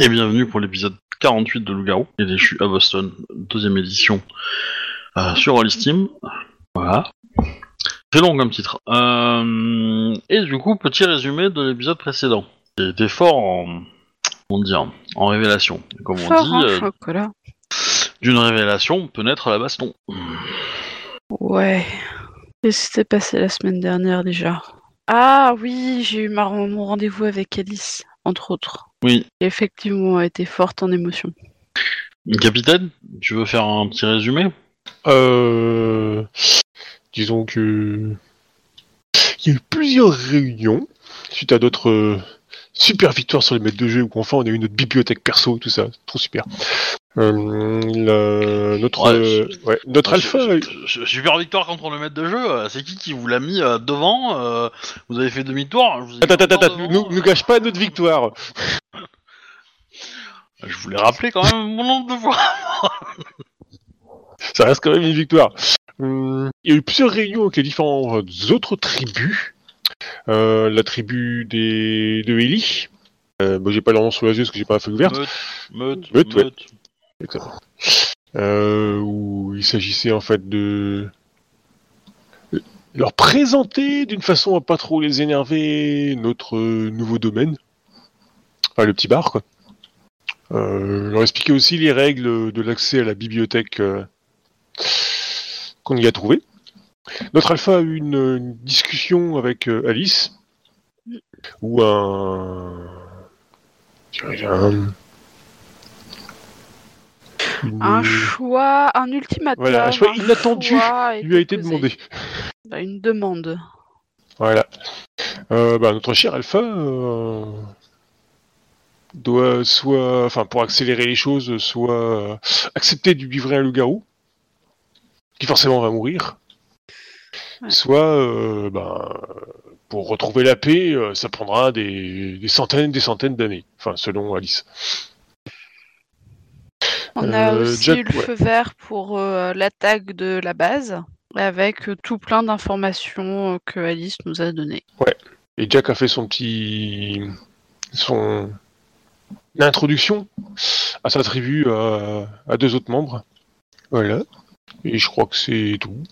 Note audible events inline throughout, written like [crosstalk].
Et bienvenue pour l'épisode 48 de Loup-Garou, et déchu à Boston, deuxième édition euh, sur All Steam. Voilà. C'est long comme titre. Euh, et du coup, petit résumé de l'épisode précédent. Qui était fort en, comment dire, en révélation. Comme on Fort dit, en euh, chocolat. d'une révélation peut naître la baston. Ouais. Qu'est-ce qui s'est passé la semaine dernière déjà Ah oui, j'ai eu mon rendez-vous avec Alice, entre autres. Oui. Qui effectivement a été forte en émotion. Capitaine, tu veux faire un petit résumé? Euh, disons que il y a eu plusieurs réunions suite à d'autres euh, super victoires sur les maîtres de jeu où enfin on a eu notre bibliothèque perso tout ça, trop super. Euh, la- notre Ouais, euh, ouais, notre alpha, Su- su- Super victoire contre le maître de jeu, euh, c'est qui qui vous l'a mis euh, devant? Euh, Vous avez fait demi-tour ai attends attends attends, nous, nous gâche pas notre victoire. Je voulais rappeler quand même mon nombre de fois. [laughs] Ça reste quand même une victoire. Hum, il y a eu plusieurs réunions avec les différentes autres tribus. Euh, la tribu des de Eli. Euh, bon, j'ai pas leur nom sous les yeux parce que j'ai pas la feuille ouverte. Meute, meute, Meute, ouais. meute. Exactement. Euh, où il s'agissait en fait de leur présenter d'une façon à pas trop les énerver notre euh, nouveau domaine, enfin le petit bar quoi. Euh, leur expliquer aussi les règles de l'accès à la bibliothèque euh, qu'on y a trouvé. Notre alpha a eu une, une discussion avec euh, Alice où un, je un une- Un choix, un ultimatum. Voilà, un choix inattendu choix lui a été demandé. Bah, une demande. Voilà. Euh, bah, notre cher Alpha euh, doit soit, enfin, pour accélérer les choses, soit euh, accepter de livrer un loup-garou, qui forcément va mourir, Ouais. soit, euh, ben, pour retrouver la paix, euh, ça prendra des, des centaines, des centaines d'années. Enfin, selon Alice. On a Euh, aussi Jack, eu le ouais. feu vert pour euh, l'attaque de la base, avec tout plein d'informations que Alice nous a données. Et Jack a fait son petit, son introduction à sa tribu à, à deux autres membres. Voilà. Et je crois que c'est tout.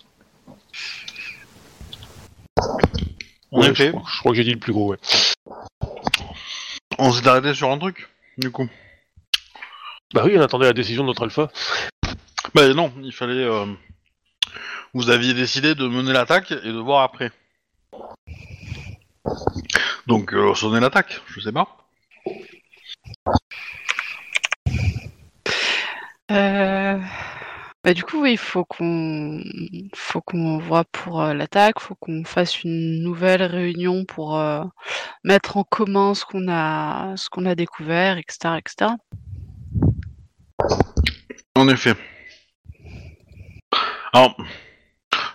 En Ouais, effet, Je crois, je crois que j'ai dit le plus gros, ouais. on s'est arrêté sur un truc, du coup. Bah oui, on attendait la décision de notre alpha. Bah non, il fallait... euh, Vous aviez décidé de mener l'attaque et de voir après. Donc, euh, sonner l'attaque, je sais pas. Euh, Bah, du coup, il faut qu'on faut qu'on voit pour euh, l'attaque, faut qu'on fasse une nouvelle réunion pour euh, mettre en commun ce qu'on a ce qu'on a découvert, etc., etc. En effet. Alors,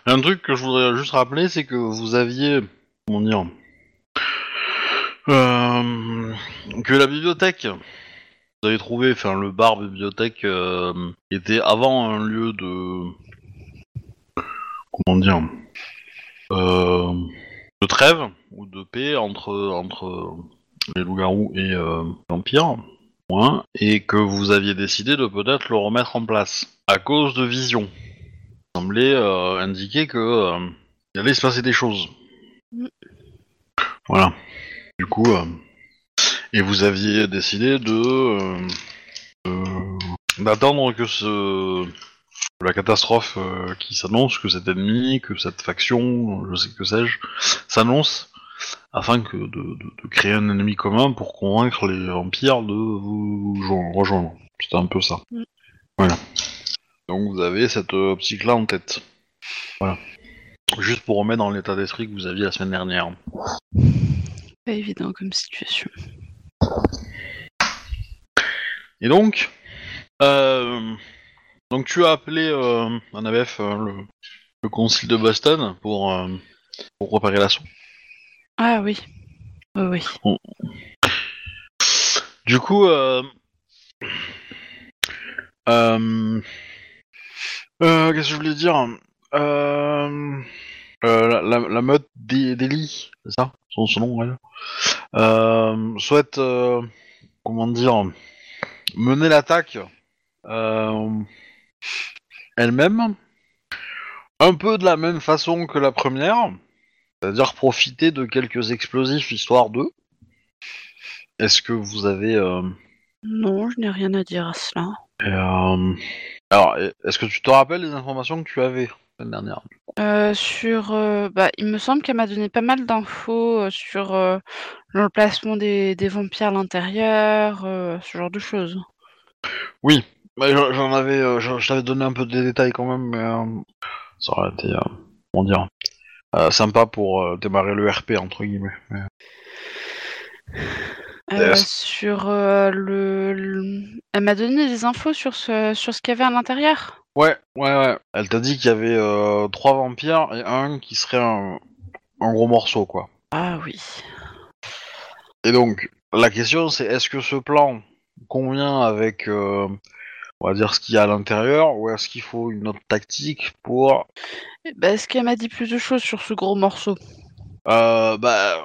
un truc que je voudrais juste rappeler, c'est que vous aviez, comment dire, euh, que la bibliothèque, vous avez trouvé, enfin le bar bibliothèque euh, était avant un lieu de, comment dire, euh, de trêve ou de paix entre entre les loups-garous et l'empire et que vous aviez décidé de peut-être le remettre en place à cause de vision. Ça semblait indiquer que il allait se passer des choses. Mm. Voilà. Du coup, euh, et vous aviez décidé de euh, de- d'attendre que ce la catastrophe euh, qui s'annonce, que cet ennemi, que cette faction, je sais que sais-je, s'annonce afin que de, de- de créer un ennemi commun pour convaincre les vampires de vous jo- rejoindre. C'était un peu ça. Mm. Voilà. Donc vous avez cette euh, optique-là en tête. Voilà. Juste pour remettre dans l'état d'esprit que vous aviez la semaine dernière. Pas évident comme situation. Et donc, euh, donc tu as appelé euh, un ABF, euh, le, le concile de Boston, pour, euh, pour préparer l'assaut. Ah oui. Oui, oui. Du coup, qu'est-ce que je voulais dire? La, la, la meute d'E- d'Eli, c'est ça? Son, son nom, elle euh, souhaite, euh, comment dire, mener l'attaque euh, elle-même, un peu de la même façon que la première, c'est-à-dire profiter de quelques explosifs histoire de. Est-ce que vous avez euh, Non, je n'ai rien à dire à cela. euh, alors est-ce que tu te rappelles les informations que tu avais? La dernière Euh, sur, euh, bah, il me semble qu'elle m'a donné pas mal d'infos euh, sur euh, l'emplacement des, des vampires à l'intérieur, euh, ce genre de choses. Oui, bah, j'en avais, euh, t'avais donné un peu des détails quand même, mais euh, ça aurait été, euh, comment dire, euh, sympa pour euh, démarrer le RP entre guillemets. mais- Euh, sur euh, le, le- elle m'a donné des infos sur ce, sur ce qu'il y avait à l'intérieur. Ouais, ouais, ouais. Elle t'a dit qu'il y avait euh, trois vampires et un qui serait un, un gros morceau, quoi. Ah oui. Et donc, la question c'est est-ce que ce plan convient avec, on va dire, ce qu'il y a à l'intérieur, ou est-ce qu'il faut une autre tactique pour... Eh ben, Est-ce qu'elle m'a dit plus de choses sur ce gros morceau? Euh, bah...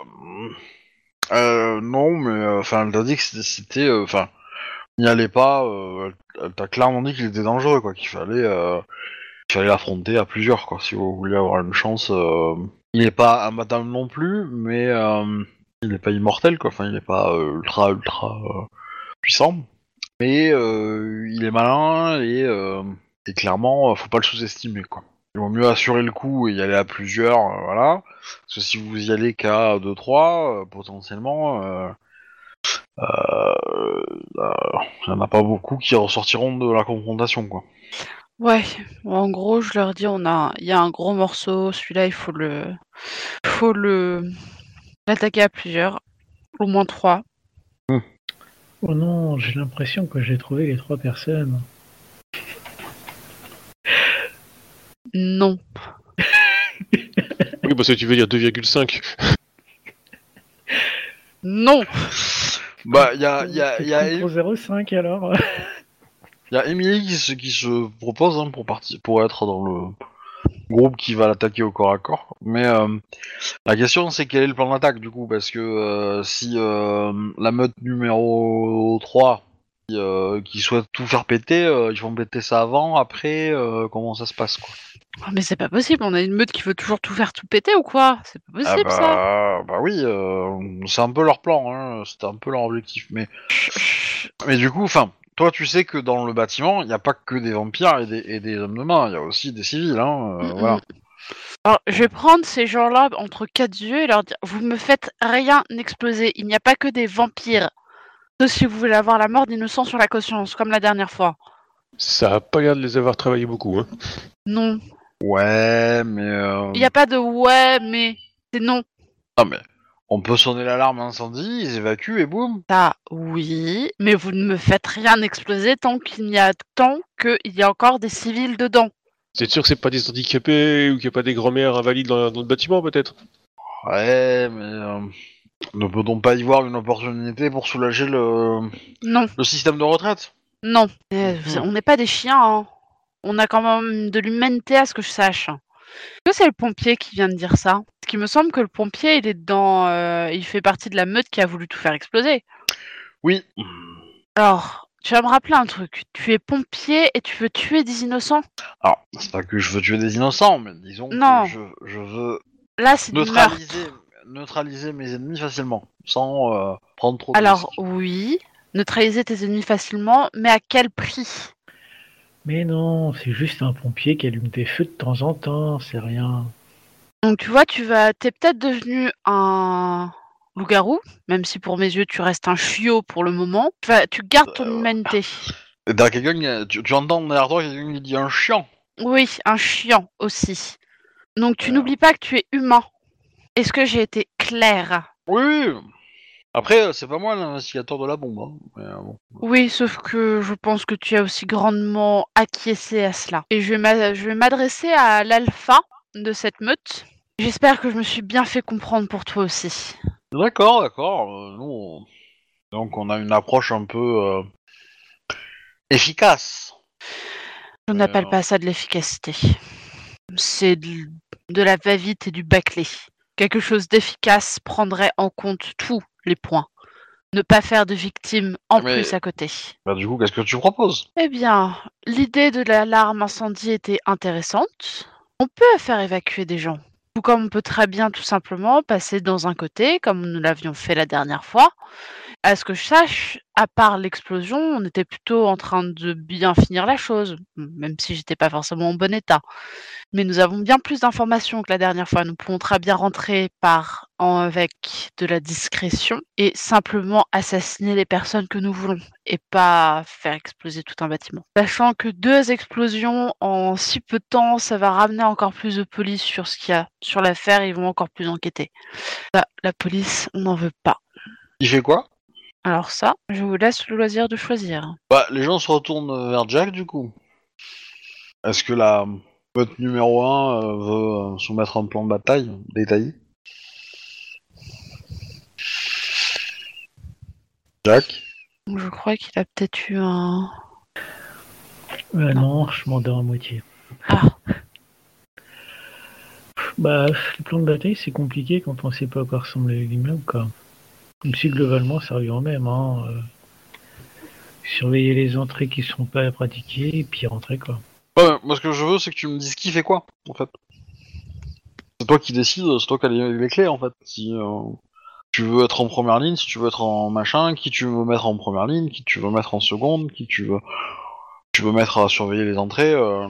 Euh, non, mais euh, enfin, elle t'a dit que c'était- euh, Enfin, n'y allait pas, euh, elle- t'a clairement dit qu'il était dangereux, quoi, qu'il fallait... qu'il fallait l'affronter à plusieurs, quoi, si vous voulez avoir une chance... Il n'est pas imbattable non plus, mais il n'est pas immortel, quoi, enfin, il n'est pas ultra, ultra puissant. Mais il est malin et, et clairement, faut pas le sous-estimer, quoi. Il vaut mieux assurer le coup et y aller à plusieurs, euh, voilà. Parce que si vous y allez qu'à 2-3, euh, potentiellement, euh, euh, euh, il n'y en a pas beaucoup qui ressortiront de la confrontation, quoi. Ouais, en gros, je leur dis, on a, il y a un gros morceau, celui-là, il faut le, faut le, l'attaquer à plusieurs, au moins trois. Oh non, j'ai l'impression que j'ai trouvé les trois personnes. Non. Oui, parce que tu veux dire 2,5. Non. Bah, il y a, y a, y a, Contre 0,5 alors [laughs] y a Emily qui se, qui se propose hein, pour, partir, pour être dans le groupe qui va l'attaquer au corps à corps. Mais euh, la question c'est quel est le plan d'attaque du coup? Parce que euh, si euh, la meute numéro 3 qui, euh, qui souhaite tout faire péter, euh, ils vont péter ça avant, après, euh, comment ça se passe quoi Oh, mais c'est pas possible, on a une meute qui veut toujours tout faire tout péter ou quoi? C'est pas Ah possible ça. bah, bah oui, euh, c'est un peu leur plan, hein, c'était un peu leur objectif. Mais, mais du coup, enfin, toi tu sais que dans le bâtiment, il n'y a pas que des vampires et des, et des hommes de main, il y a aussi des civils, hein, Mm, voilà. mm. Alors, je vais prendre ces gens-là entre quatre yeux et leur dire Vous me faites rien exploser. Il n'y a pas que des vampires. Sauf si vous voulez avoir la mort d'innocents sur la conscience, comme la dernière fois. Ça a pas l'air de les avoir travaillé beaucoup. Hein. Non. Ouais, mais... euh, Il n'y a pas de ouais, mais. C'est non. Non mais, on peut sonner l'alarme incendie, ils évacuent et boum Ça, oui. Mais vous ne me faites rien exploser tant qu'il y a tant qu'il y a encore des civils dedans. C'est sûr que c'est pas des handicapés ou qu'il n'y a pas des grands-mères invalides dans, dans le bâtiment peut-être? Ouais, mais... euh, ne peut-on pas y voir une opportunité pour soulager le, Non, le système de retraite? Non. Euh, Mhm. On n'est pas des chiens, hein. On a quand même de l'humanité à ce que je sache. Est-ce que c'est le pompier qui vient de dire ça? Parce qu'il me semble que le pompier, il est dans, euh, il fait partie de la meute qui a voulu tout faire exploser. Oui. Alors, tu vas me rappeler un truc. Tu es pompier et tu veux tuer des innocents? Alors, c'est pas que je veux tuer des innocents, mais disons Non. que je, je veux Là, c'est du meurtre. neutraliser, neutraliser mes ennemis facilement, sans euh, prendre trop de Alors, risques. oui, neutraliser tes ennemis facilement, mais à quel prix? Mais non, c'est juste un pompier qui allume des feux de temps en temps, c'est rien. Donc, tu vois, tu vas, t'es peut-être devenu un loup-garou, même si pour mes yeux, tu restes un chiot pour le moment. Tu, vas- tu gardes ton Euh, humanité. T'as quelqu'un, qui- tu, tu entends derrière toi quelqu'un qui dit un chiant? Oui, un chiant aussi. Donc, tu Euh. n'oublies pas que tu es humain. Est-ce que j'ai été claire Oui. Après, euh, c'est pas moi l'investigateur de la bombe. hein, mais, euh, bon. Oui, sauf que je pense que tu as aussi grandement acquiescé à cela. Et je vais m'a- je vais m'adresser à l'alpha de cette meute. J'espère que je me suis bien fait comprendre pour toi aussi. D'accord, d'accord. euh, nous, on- donc on a une approche un peu euh, efficace. Je Ouais, n'appelle alors. pas ça de l'efficacité. C'est de, de la va-vite et du bâclé. Quelque chose d'efficace prendrait en compte tous les points. ne pas faire de victimes en Mais- plus à côté. Bah, du coup, qu'est-ce que tu proposes? Eh bien, l'idée de l'alarme incendie était intéressante. On peut faire évacuer des gens. Ou comme on peut très bien tout simplement passer dans un côté, comme nous l'avions fait la dernière fois. À ce que je sache, à part l'explosion, on était plutôt en train de bien finir la chose, même si j'étais pas forcément en bon état. Mais nous avons bien plus d'informations que la dernière fois. Nous pouvons très bien rentrer par en- avec de la discrétion et simplement assassiner les personnes que nous voulons et pas faire exploser tout un bâtiment. Sachant que deux explosions en si peu de temps, ça va ramener encore plus de police sur ce qu'il y a sur l'affaire, ils vont encore plus enquêter. Là, la police, on n'en veut pas. Il fait quoi? Alors ça, je vous laisse le loisir de choisir. Bah, les gens se retournent vers Jack, du coup. Est-ce que la meute numéro 1 veut euh, soumettre un plan de bataille détaillé? Jack? Je crois qu'il a peut-être eu un... Euh, non, je m'endors à moitié. Ah, Bah, le plan de bataille, c'est compliqué quand on sait pas à quoi ressemble l'immeuble, quoi. Même si globalement, ça revient au même, hein. euh, surveiller les entrées qui sont pas pratiquées, et puis rentrer, quoi. Ouais, moi ce que je veux, c'est que tu me dises qui fait quoi, en fait. C'est toi qui décides, c'est toi qui as les, les clés, en fait. Si euh, tu veux être en première ligne, si tu veux être en machin, qui tu veux mettre en première ligne, qui tu veux mettre en seconde, qui tu veux, tu veux mettre à surveiller les entrées. euh,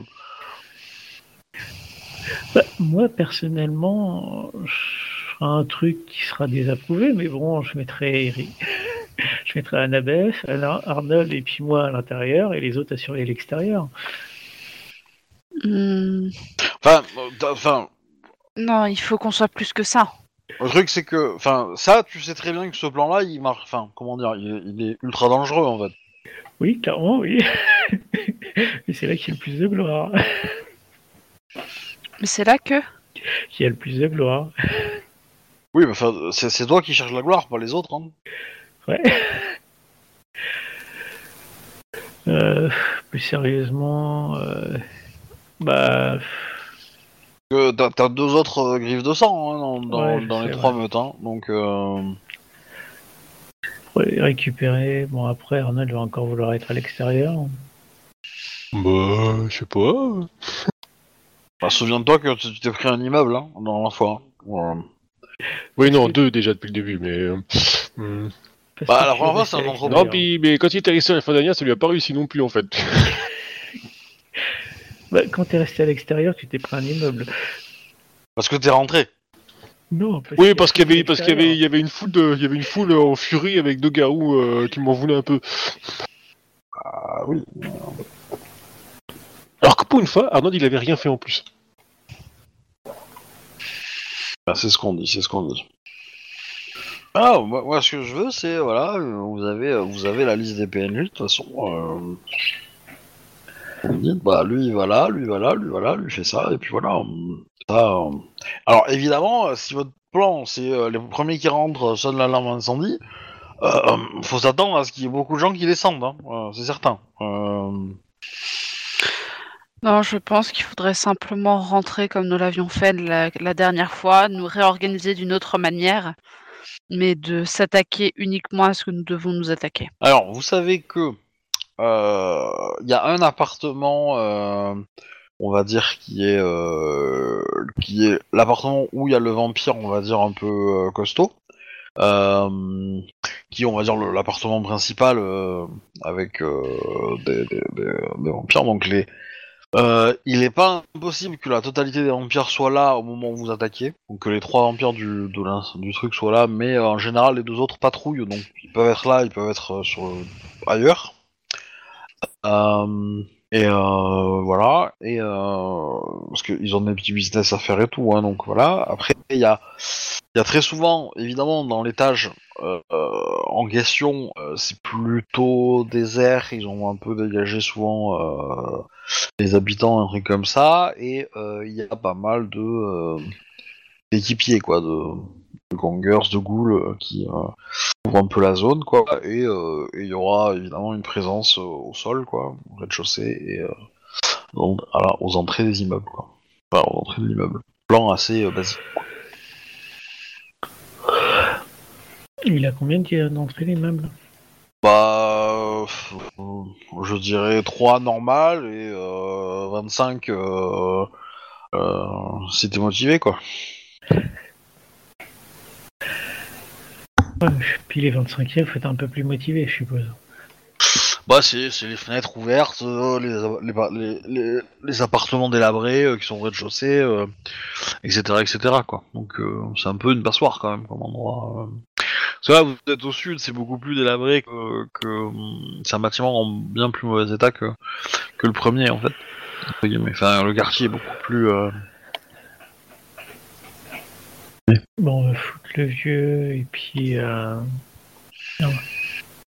Bah, moi, personnellement, je un truc qui sera désapprouvé, mais bon, je mettrai Eric. [laughs] Je mettrai Annabeth, Arnold et puis moi à l'intérieur et les autres à surveiller l'extérieur. hmm, Enfin, euh, enfin, non, il faut qu'on soit plus que ça. le truc c'est que, enfin, ça, tu sais très bien que ce plan-là, il marche. Enfin, comment dire, il est, il est ultra dangereux, en fait. Oui, clairement, oui. [laughs] Et c'est là qu'il y a le plus de gloire. Mais c'est là que... Qu'il y a le plus de gloire. Oui, mais enfin, c'est c'est toi qui cherches la gloire, pas les autres. Hein. Ouais. [laughs] Euh, plus sérieusement, euh, bah, t'as t'as deux autres euh, griffes de sang hein, dans, dans- Ouais, je dans les trois ouais. meutes, hein. donc. Euh... récupérer. Bon, après, Arnold va encore vouloir être à l'extérieur. Bah, je sais pas. Bah, souviens-toi que tu tu t'es pris un immeuble hein, dans la fois. Voilà. Oui, non, deux déjà depuis le début, mais. euh, hmm. Bah, première fois, restes c'est un entrepôt. Non, puis, mais quand il était resté à la fin dernière, ça lui a pas réussi non plus en fait. [laughs] Bah, quand t'es resté à l'extérieur, tu t'es pris un immeuble. Parce que t'es rentré. Non, parce Oui, parce qu'il y avait, parce qu'il y avait, il y avait une foule de, il y avait une foule en furie avec deux garous euh, qui m'en voulaient un peu. Ah oui. Alors que pour une fois, Arnold il avait rien fait en plus. Bah, c'est ce qu'on dit, c'est ce qu'on dit. Ah, moi, ce que je veux, c'est voilà, vous avez, vous avez la liste des PNJ de toute façon. Euh... Vous dites, bah lui là, lui il va là, lui voilà, lui fait ça, et puis voilà. Ça. Alors évidemment, euh, si votre plan c'est euh, les premiers qui rentrent euh, sonnent l'alarme incendie, euh, faut s'attendre à ce qu'il y ait beaucoup de gens qui descendent, hein, c'est certain. Non, je pense qu'il faudrait simplement rentrer comme nous l'avions fait la, dernière fois, nous réorganiser d'une autre manière, mais de s'attaquer uniquement à ce que nous devons nous attaquer. Alors, vous savez que euh, il y a un appartement, euh, on va dire qui est euh, qui est l'appartement où il y a le vampire, on va dire un peu costaud, qui on va dire l'appartement principal avec des- des vampires. Donc les euh, il n'est pas impossible que la totalité des vampires soient là au moment où vous attaquez, donc que les trois vampires du, de du truc soient là, mais euh, en général les deux autres patrouillent, donc ils peuvent être là, ils peuvent être euh, sur ailleurs. Euh, et euh, voilà, et euh, parce qu'ils ont des petits business à faire et tout, hein, donc voilà. Après, il y a, y a très souvent, évidemment, dans l'étage euh, euh, en question, euh, c'est plutôt désert, ils ont un peu dégagé souvent euh, les habitants, un truc comme ça, et il y a pas mal de d'équipiers, quoi, de, de gangers, de ghouls qui ouvrent un peu la zone, quoi, et euh, et il y aura évidemment une présence euh, au sol, quoi, au rez-de-chaussée, et euh, donc, la- aux entrées des immeubles, quoi. Enfin, aux entrées de l'immeuble. Plan assez basique. Il a combien de- d'entrées l'immeuble? Bah, euh, je dirais 3 normales et euh, 25 euh, euh, si t'es motivé, quoi. Puis les 25e, faut être un peu plus motivé, je suppose. Bah, c'est c'est les fenêtres ouvertes, euh, les, les, les, les- appartements délabrés euh, qui sont au rez-de-chaussée, euh, etc., etc., quoi. Donc, c'est un peu une passoire, quand même, comme endroit. Parce que là, vous êtes au sud, c'est beaucoup plus délabré que... que hum, c'est un bâtiment en bien plus mauvais état que, que le premier, en fait. Enfin, le quartier est beaucoup plus... euh, Bon, on va foutre le vieux, et puis... Euh... non.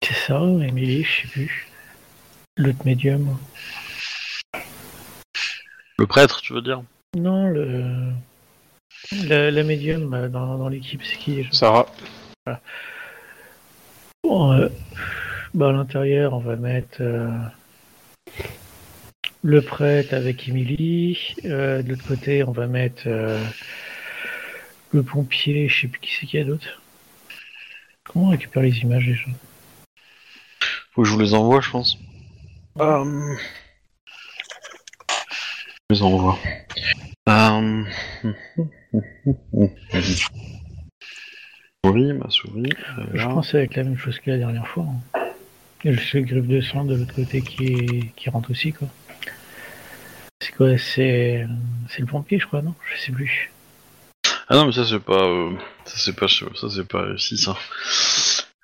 C'est ça, Emily, je sais plus. L'autre médium. Le prêtre, tu veux dire? Non, le... La, la médium euh, dans, dans l'équipe, c'est qui Sarah. Bon, euh, bah, à l'intérieur, on va mettre euh, le prêtre avec Emily. Euh, de l'autre côté, on va mettre euh, le pompier. Je sais plus qui c'est qu'il y a d'autre. Comment on récupère les images déjà Faut que je vous les envoie, je pense. Euh... Je les envoie. Euh... [laughs] Souris, ma souris. est Je pense avec la même chose que la dernière fois. hein. Il y a juste le griffe de sang de l'autre côté qui, est- qui rentre aussi, quoi. C'est quoi? C'est c'est le pompier, je crois, non? Je sais plus. Ah non, mais ça c'est pas, euh, ça c'est pas, ça c'est pas réussi ça.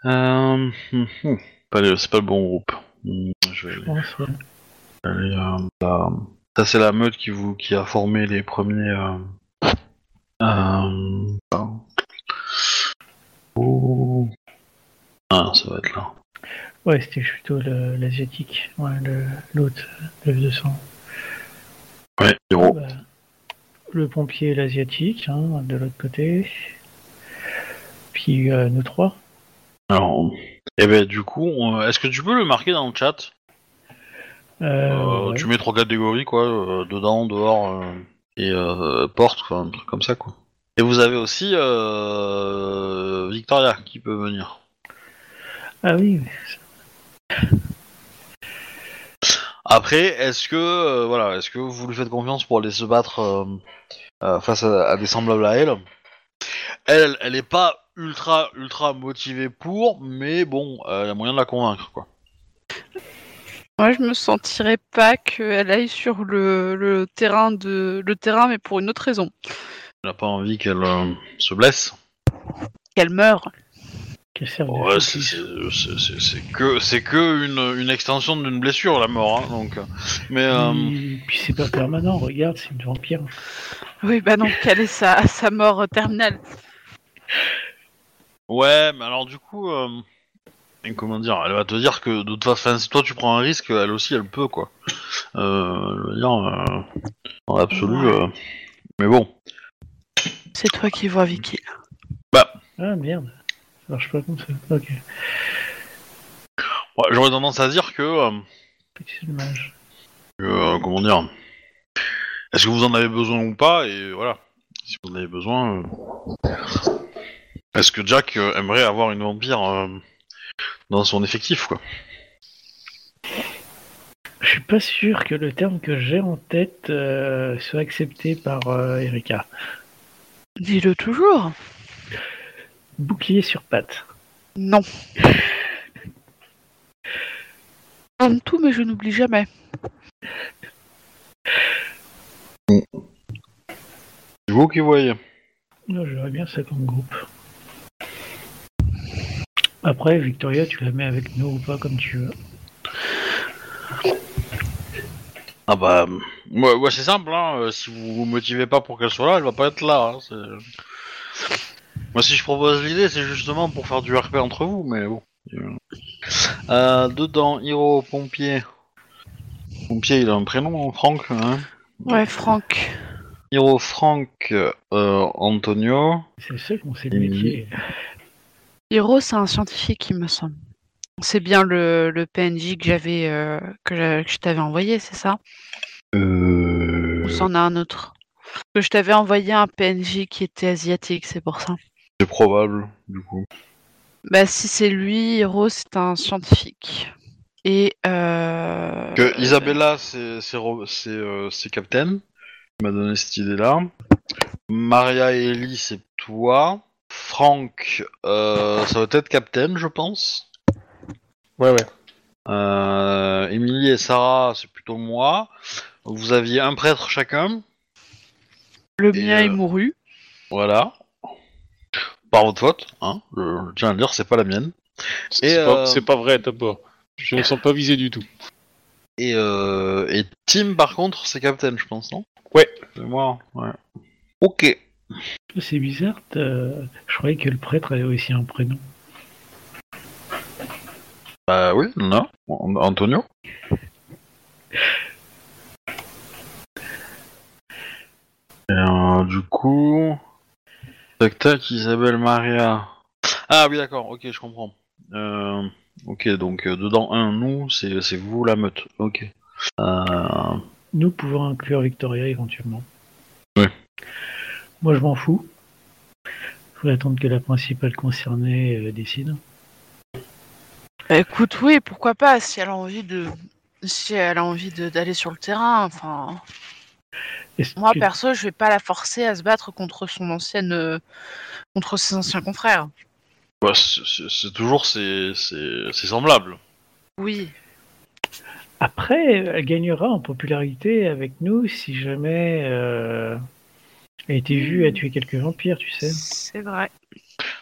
Euh... hum, hum. Pas le- c'est pas le bon groupe. Hum, Je vais ouais. aller. euh, là. Ça c'est la meute qui vous, qui a formé les premiers. Euh... Euh... ah. Oh. Ah, ça va être là. Ouais, c'était plutôt le- l'asiatique. Ouais, le- l'autre, le F200. Ouais, héros. Bah, le pompier et l'asiatique, hein, de l'autre côté. Puis euh, nous trois. Alors, et ben du coup, on- est-ce que tu peux le marquer dans le chat? Euh, Euh, ouais. Tu mets trois catégories, quoi, euh, dedans, dehors, euh, et euh, porte, quoi, un truc comme ça, quoi. Et vous avez aussi euh, Victoria qui peut venir. Ah oui, Après, est-ce que, euh, voilà, est-ce que vous lui faites confiance pour aller se battre euh, euh, face à, à des semblables à elle? Elle, elle est pas ultra, ultra motivée pour, mais bon, il y a moyen de la convaincre, quoi. Moi, je me sentirais pas qu'elle aille sur le, le terrain de le terrain, mais pour une autre raison. Elle n'a pas envie qu'elle se blesse. Qu'elle meure. Ouais, c'est que c'est que une, une extension d'une blessure la mort, hein, donc. Mais euh, Puis, puis c'est pas permanent, regarde, c'est une vampire. Oui, bah non, quelle est sa, sa mort terminale? Ouais, mais alors du coup, euh, et comment dire, elle va te dire que de toute façon, si toi tu prends un risque, elle aussi elle peut quoi. Euh, je veux dire, euh, dans l'absolu. Ouais. euh, mais bon, C'est toi qui vois Vicky. Ah merde, marche pas comme ça. Ok, ouais, j'aurais tendance à dire que, euh, petit dommage. que, euh, comment dire, est-ce que vous en avez besoin ou pas? Et voilà, si vous en avez besoin. euh, Est-ce que Jack euh, aimerait avoir une vampire euh, dans son effectif, quoi? Je suis pas sûr que le terme que j'ai en tête euh, soit accepté par euh, Erika. Dis-le toujours. Bouclier sur patte. Non. J'aime tout, mais je n'oublie jamais. C'est vous qui voyez. Non, j'aurais bien ça comme groupe. Après, Victoria, tu la mets avec nous ou pas comme tu veux. Ah bah, ouais, ouais, c'est simple, hein. euh, si vous vous motivez pas pour qu'elle soit là, elle va pas être là. hein, c'est- Moi, si je propose l'idée, c'est justement pour faire du RP entre vous, mais bon. Euh, dedans, Hiro, pompier. Pompier, il a un prénom, Franck, hein Ouais, Franck. Hiro, Franck, euh, Antonio. C'est ça qu'on sait le métier. Hiro, c'est un scientifique, il me semble. C'est bien le, le PNJ que j'avais, euh, que je t'avais envoyé, c'est ça? Euh... Ou c'en a un autre? Que je t'avais envoyé un PNJ qui était asiatique, c'est pour ça. C'est probable, du coup. Bah, si c'est lui, Hiro, c'est un scientifique. Et euh... Que Isabella, c'est c'est Ro- c'est euh, Captain, qui m'a donné cette idée-là. Maria et Ellie, c'est toi. Franck, euh, ça va être Captain, je pense. Ouais, ouais. Euh, Émilie et Sarah, c'est plutôt moi. Vous aviez un prêtre chacun, le et, mien est mouru. voilà. Par votre faute, hein. Je, je tiens à le dire, c'est pas la mienne. C'est Et, c'est pas, euh, c'est pas vrai d'abord. Je ne sens pas visé du tout. Et, euh, et Tim, par contre, c'est Captain, je pense, non? Ouais. C'est moi, ouais. Ok. C'est bizarre, t'as- je croyais que le prêtre avait aussi un prénom. Bah oui, non. An- Antonio? Et euh, du coup... Tac tac, Isabelle Maria. Ah oui, d'accord, ok, je comprends. Euh, ok, donc euh, dedans un, nous, c'est c'est vous la meute. Ok. Euh, Nous pouvons inclure Victoria éventuellement. Ouais. Moi je m'en fous. Faut attendre que la principale concernée euh, décide. Bah, écoute, oui, pourquoi pas, si elle a envie de... Si elle a envie de- d'aller sur le terrain, enfin... Moi, que- perso, je vais pas la forcer à se battre contre son ancienne... euh, contre ses anciens confrères. bah, c'est- toujours c'est semblable. Oui. Après, elle gagnera en popularité avec nous si jamais euh, elle a été vue à tuer quelques vampires, tu sais. C'est vrai.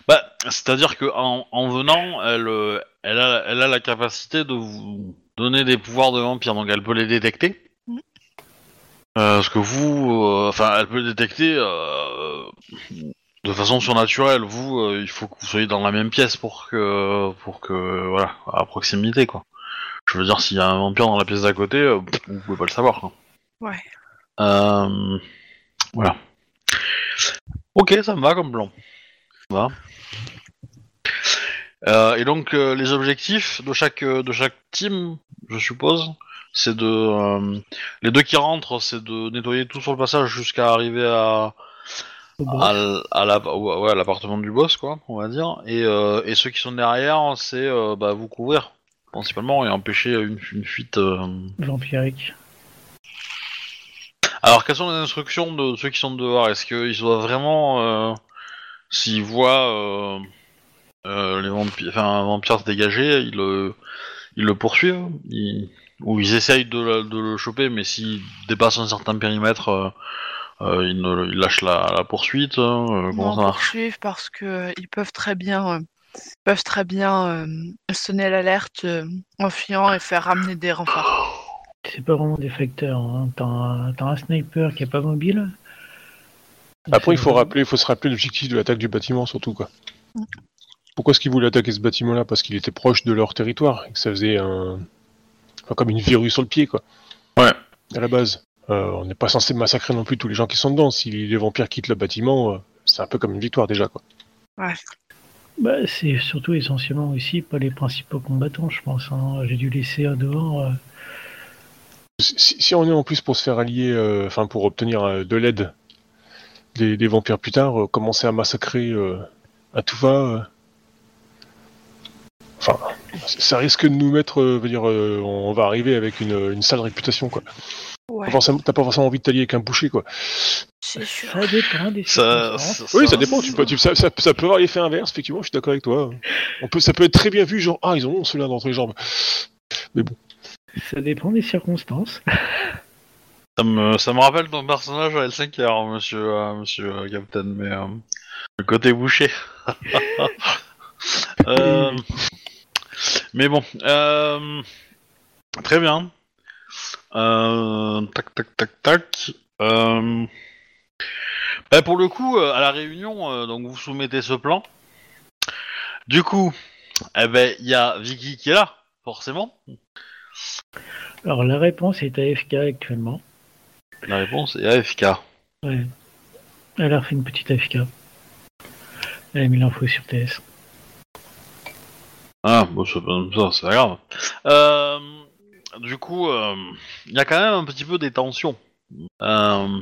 Bah, c'est-à-dire que en, en venant, elle, euh, elle, a, elle a la capacité de vous donner des pouvoirs de vampire, donc elle peut les détecter. Euh, parce que vous, euh, enfin, elle peut détecter euh, de façon surnaturelle. Vous, euh, il faut que vous soyez dans la même pièce pour que, pour que, voilà, à proximité, quoi. Je veux dire, s'il y a un vampire dans la pièce d'à côté, vous pouvez pas le savoir. Quoi. Ouais. Voilà. Ok, ça me va comme plan. Ça me va. Et donc les objectifs de chaque de chaque team, je suppose, c'est de euh, les deux qui rentrent, c'est de nettoyer tout sur le passage jusqu'à arriver à à, la- ouais, l'appartement du boss, quoi, on va dire. Et, euh, et ceux qui sont derrière, c'est euh, bah, vous couvrir principalement et empêcher une, une fuite. euh, Vampirique. Alors, quelles sont les instructions de ceux qui sont dehors? Est-ce qu'ils doivent vraiment, euh, s'ils voient euh, euh, les vampires, enfin, un vampire se dégager, ils ils le poursuivent Ils- Ou ils essayent de, le- de le choper, mais s'il dépasse un certain périmètre, euh, euh, ils, ne- ils lâchent la, la poursuite euh, Comment Non, ça marche poursuivre parce que euh, ils peuvent très bien, euh, peuvent très bien euh, sonner l'alerte euh, en fuyant et faire ramener des renforts. C'est pas vraiment des facteurs. Hein. T'as un, t'as un sniper qui est pas mobile. Après, il faut rappeler, il faut se rappeler l'objectif de l'attaque du bâtiment, surtout quoi. Pourquoi est-ce qu'ils voulaient attaquer ce bâtiment-là? Parce qu'il était proche de leur territoire et que ça faisait un, enfin, comme une verrue sur le pied, quoi. Ouais. À la base, Euh, on n'est pas censé massacrer non plus tous les gens qui sont dedans. Si les vampires quittent le bâtiment, euh, c'est un peu comme une victoire déjà, quoi. Bah, c'est surtout essentiellement aussi pas les principaux combattants, je pense. hein. J'ai dû laisser un dehors. euh, Si, si on est en plus pour se faire allier, euh, enfin pour obtenir euh, de l'aide des, des vampires plus tard, euh, commencer à massacrer euh, à tout va, euh, enfin, ça risque de nous mettre, euh, veut dire, euh, on va arriver avec une, une sale réputation, quoi. Ouais, T'as pas forcément envie de t'allier avec un boucher, quoi. c'est sûr. Ça dépend des Ça, circonstances. Oui, ça dépend. Tu peux, tu- ça, ça- ça peut avoir l'effet inverse, effectivement. Je suis d'accord avec toi. On peut, ça peut être très bien vu, genre ah ils ont celui-là entre les jambes. Ça dépend des circonstances. [laughs] Ça me, ça me rappelle ton personnage à L5R, monsieur, euh, monsieur euh, Captain, mais euh, le côté bouché. [laughs] Euh, mais bon, euh, très bien. Euh, tac, tac, tac, tac. Euh, bah, pour le coup, à la réunion, donc vous soumettez ce plan. Du coup, eh ben, il y a Vicky qui est là, forcément. Alors la réponse est AFK actuellement. La réponse est AFK. Ouais. Elle a refait une petite AFK. Elle a mis l'info sur TS. Ah, bon, c'est pas ça, c'est pas grave. Euh, du coup, euh, il y a quand même un petit peu des tensions. Euh,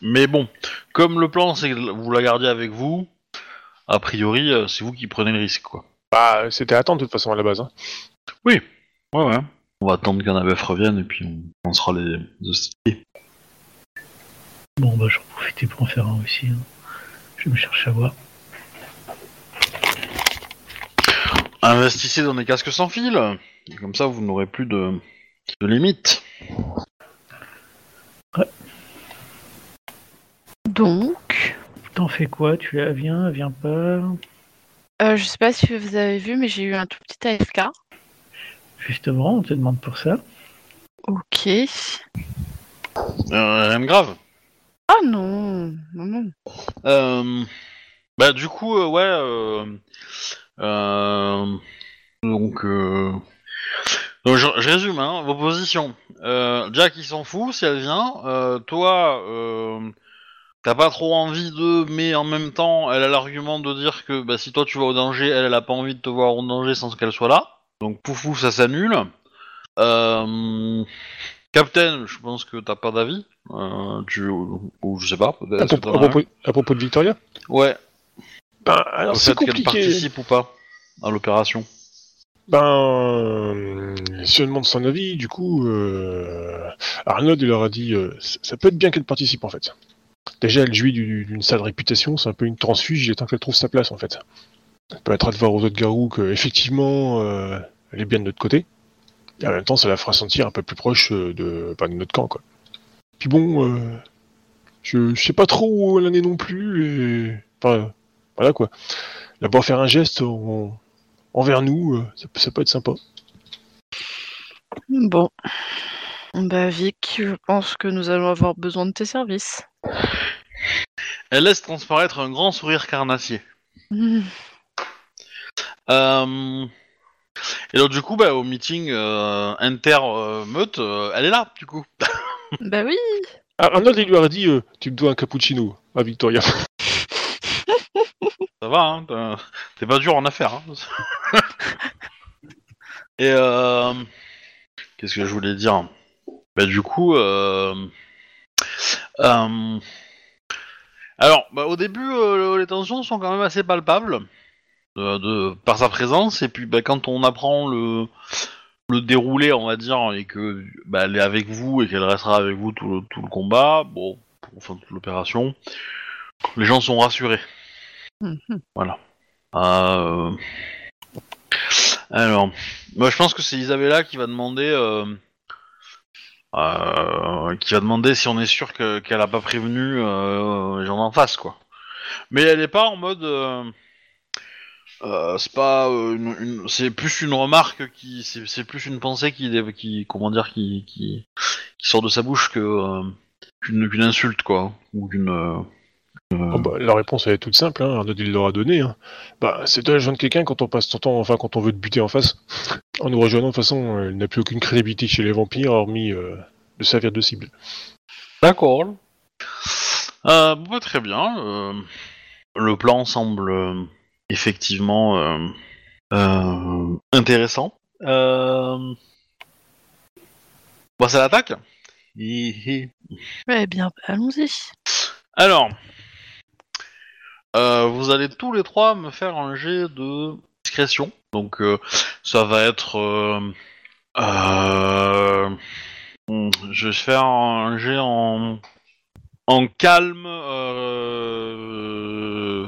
mais bon, comme le plan, c'est que vous la gardiez avec vous, a priori, c'est vous qui prenez le risque, quoi. Bah, c'était à attendre de toute façon à la base. Hein. Ouais, ouais. On va attendre qu'Annabeth revienne et puis on lancera les hostilités. Bon, bah, j'en profitais pour en faire un aussi. hein. Je vais me chercher à voir. Investissez dans des casques sans fil. Comme ça, vous n'aurez plus de, de limite. Donc, T'en fais quoi? Tu la viens, viens pas euh, je sais pas si vous avez vu, mais j'ai eu un tout petit AFK. Justement, on te demande pour ça. Ok. Euh, rien de grave. Ah non, non, non. Euh, bah du coup, euh, ouais. Euh, donc, euh, donc je, je résume hein, vos positions. Euh, Jack, il s'en fout si elle vient. Toi, t'as pas trop envie de, mais en même temps, elle a l'argument de dire que bah, si toi tu vas au danger, elle, elle a pas envie de te voir au danger sans qu'elle soit là. Donc poufou, ça s'annule. Euh, Captain, je pense que t'as pas d'avis. Euh, tu, ou je sais pas. propos- à propos de Victoria? Ouais. Ben, c'est compliqué. participe ou pas à l'opération. Ben, euh, si on demande son avis, du coup, euh, Arnaud il leur a dit, euh, ça peut être bien qu'elle participe en fait. Déjà, elle jouit du- d'une sale réputation, c'est un peu une transfuge, il est temps qu'elle trouve sa place en fait. Ça permettra de voir aux autres garous que effectivement, euh, elle est bien de notre côté. Et en même temps, ça la fera sentir un peu plus proche de, pas de notre camp quoi. Puis bon, je, je sais pas trop où elle en est non plus, et enfin, voilà quoi. D'abord faire un geste en- envers nous, euh, ça, peut- ça peut être sympa. Bon. Bah Vic, je pense que nous allons avoir besoin de tes services. Elle laisse transparaître un grand sourire carnassier. [laughs] Euh, Et donc du coup, bah, au meeting euh, inter-meute, euh, elle est là, du coup. Bah oui. Ah, Arnold, il lui a dit euh, Tu me dois un cappuccino à Victoria. Ça va, hein, t'es pas dur en affaires. Hein. [laughs] Et euh... qu'est-ce que je voulais dire? Bah du coup, euh... euh, alors, bah, au début, euh, les tensions sont quand même assez palpables de par sa présence. Et puis, bah, quand on apprend le le déroulé, on va dire, et que bah, elle est avec vous et qu'elle restera avec vous tout le, tout le combat, bon, enfin toute l'opération, les gens sont rassurés. Mhm. Euh, Alors, moi je pense que c'est Isabella qui va demander, euh, euh, qui va demander si on est sûr que- qu'elle a pas prévenu les gens d'en face, quoi. Mais elle est pas en mode, c'est pas, c'est plus une remarque qui, c'est plus une pensée qui, comment dire, qui, sort de sa bouche que qu'une qu'une insulte, quoi, ou qu'une. Euh, euh, Oh, bah, la réponse elle est toute simple, hein. Arnaud il leur a donné. Hein. Bah, c'est de joindre quelqu'un quand on passe son temps, enfin quand on veut te buter en face. [laughs] En nous rejoignant, de toute façon, elle n'a plus aucune crédibilité chez les vampires, hormis euh, de servir de cible. D'accord. Euh, bon, bah, très bien. euh, le plan semble euh, effectivement euh, euh, intéressant. Euh... Bon, ça l'attaque Hi, hi. Eh bien, allons-y. Alors, euh, vous allez tous les trois me faire un jet de discrétion. Donc, euh, ça va être. euh, hmm, je vais faire un jet en, en calme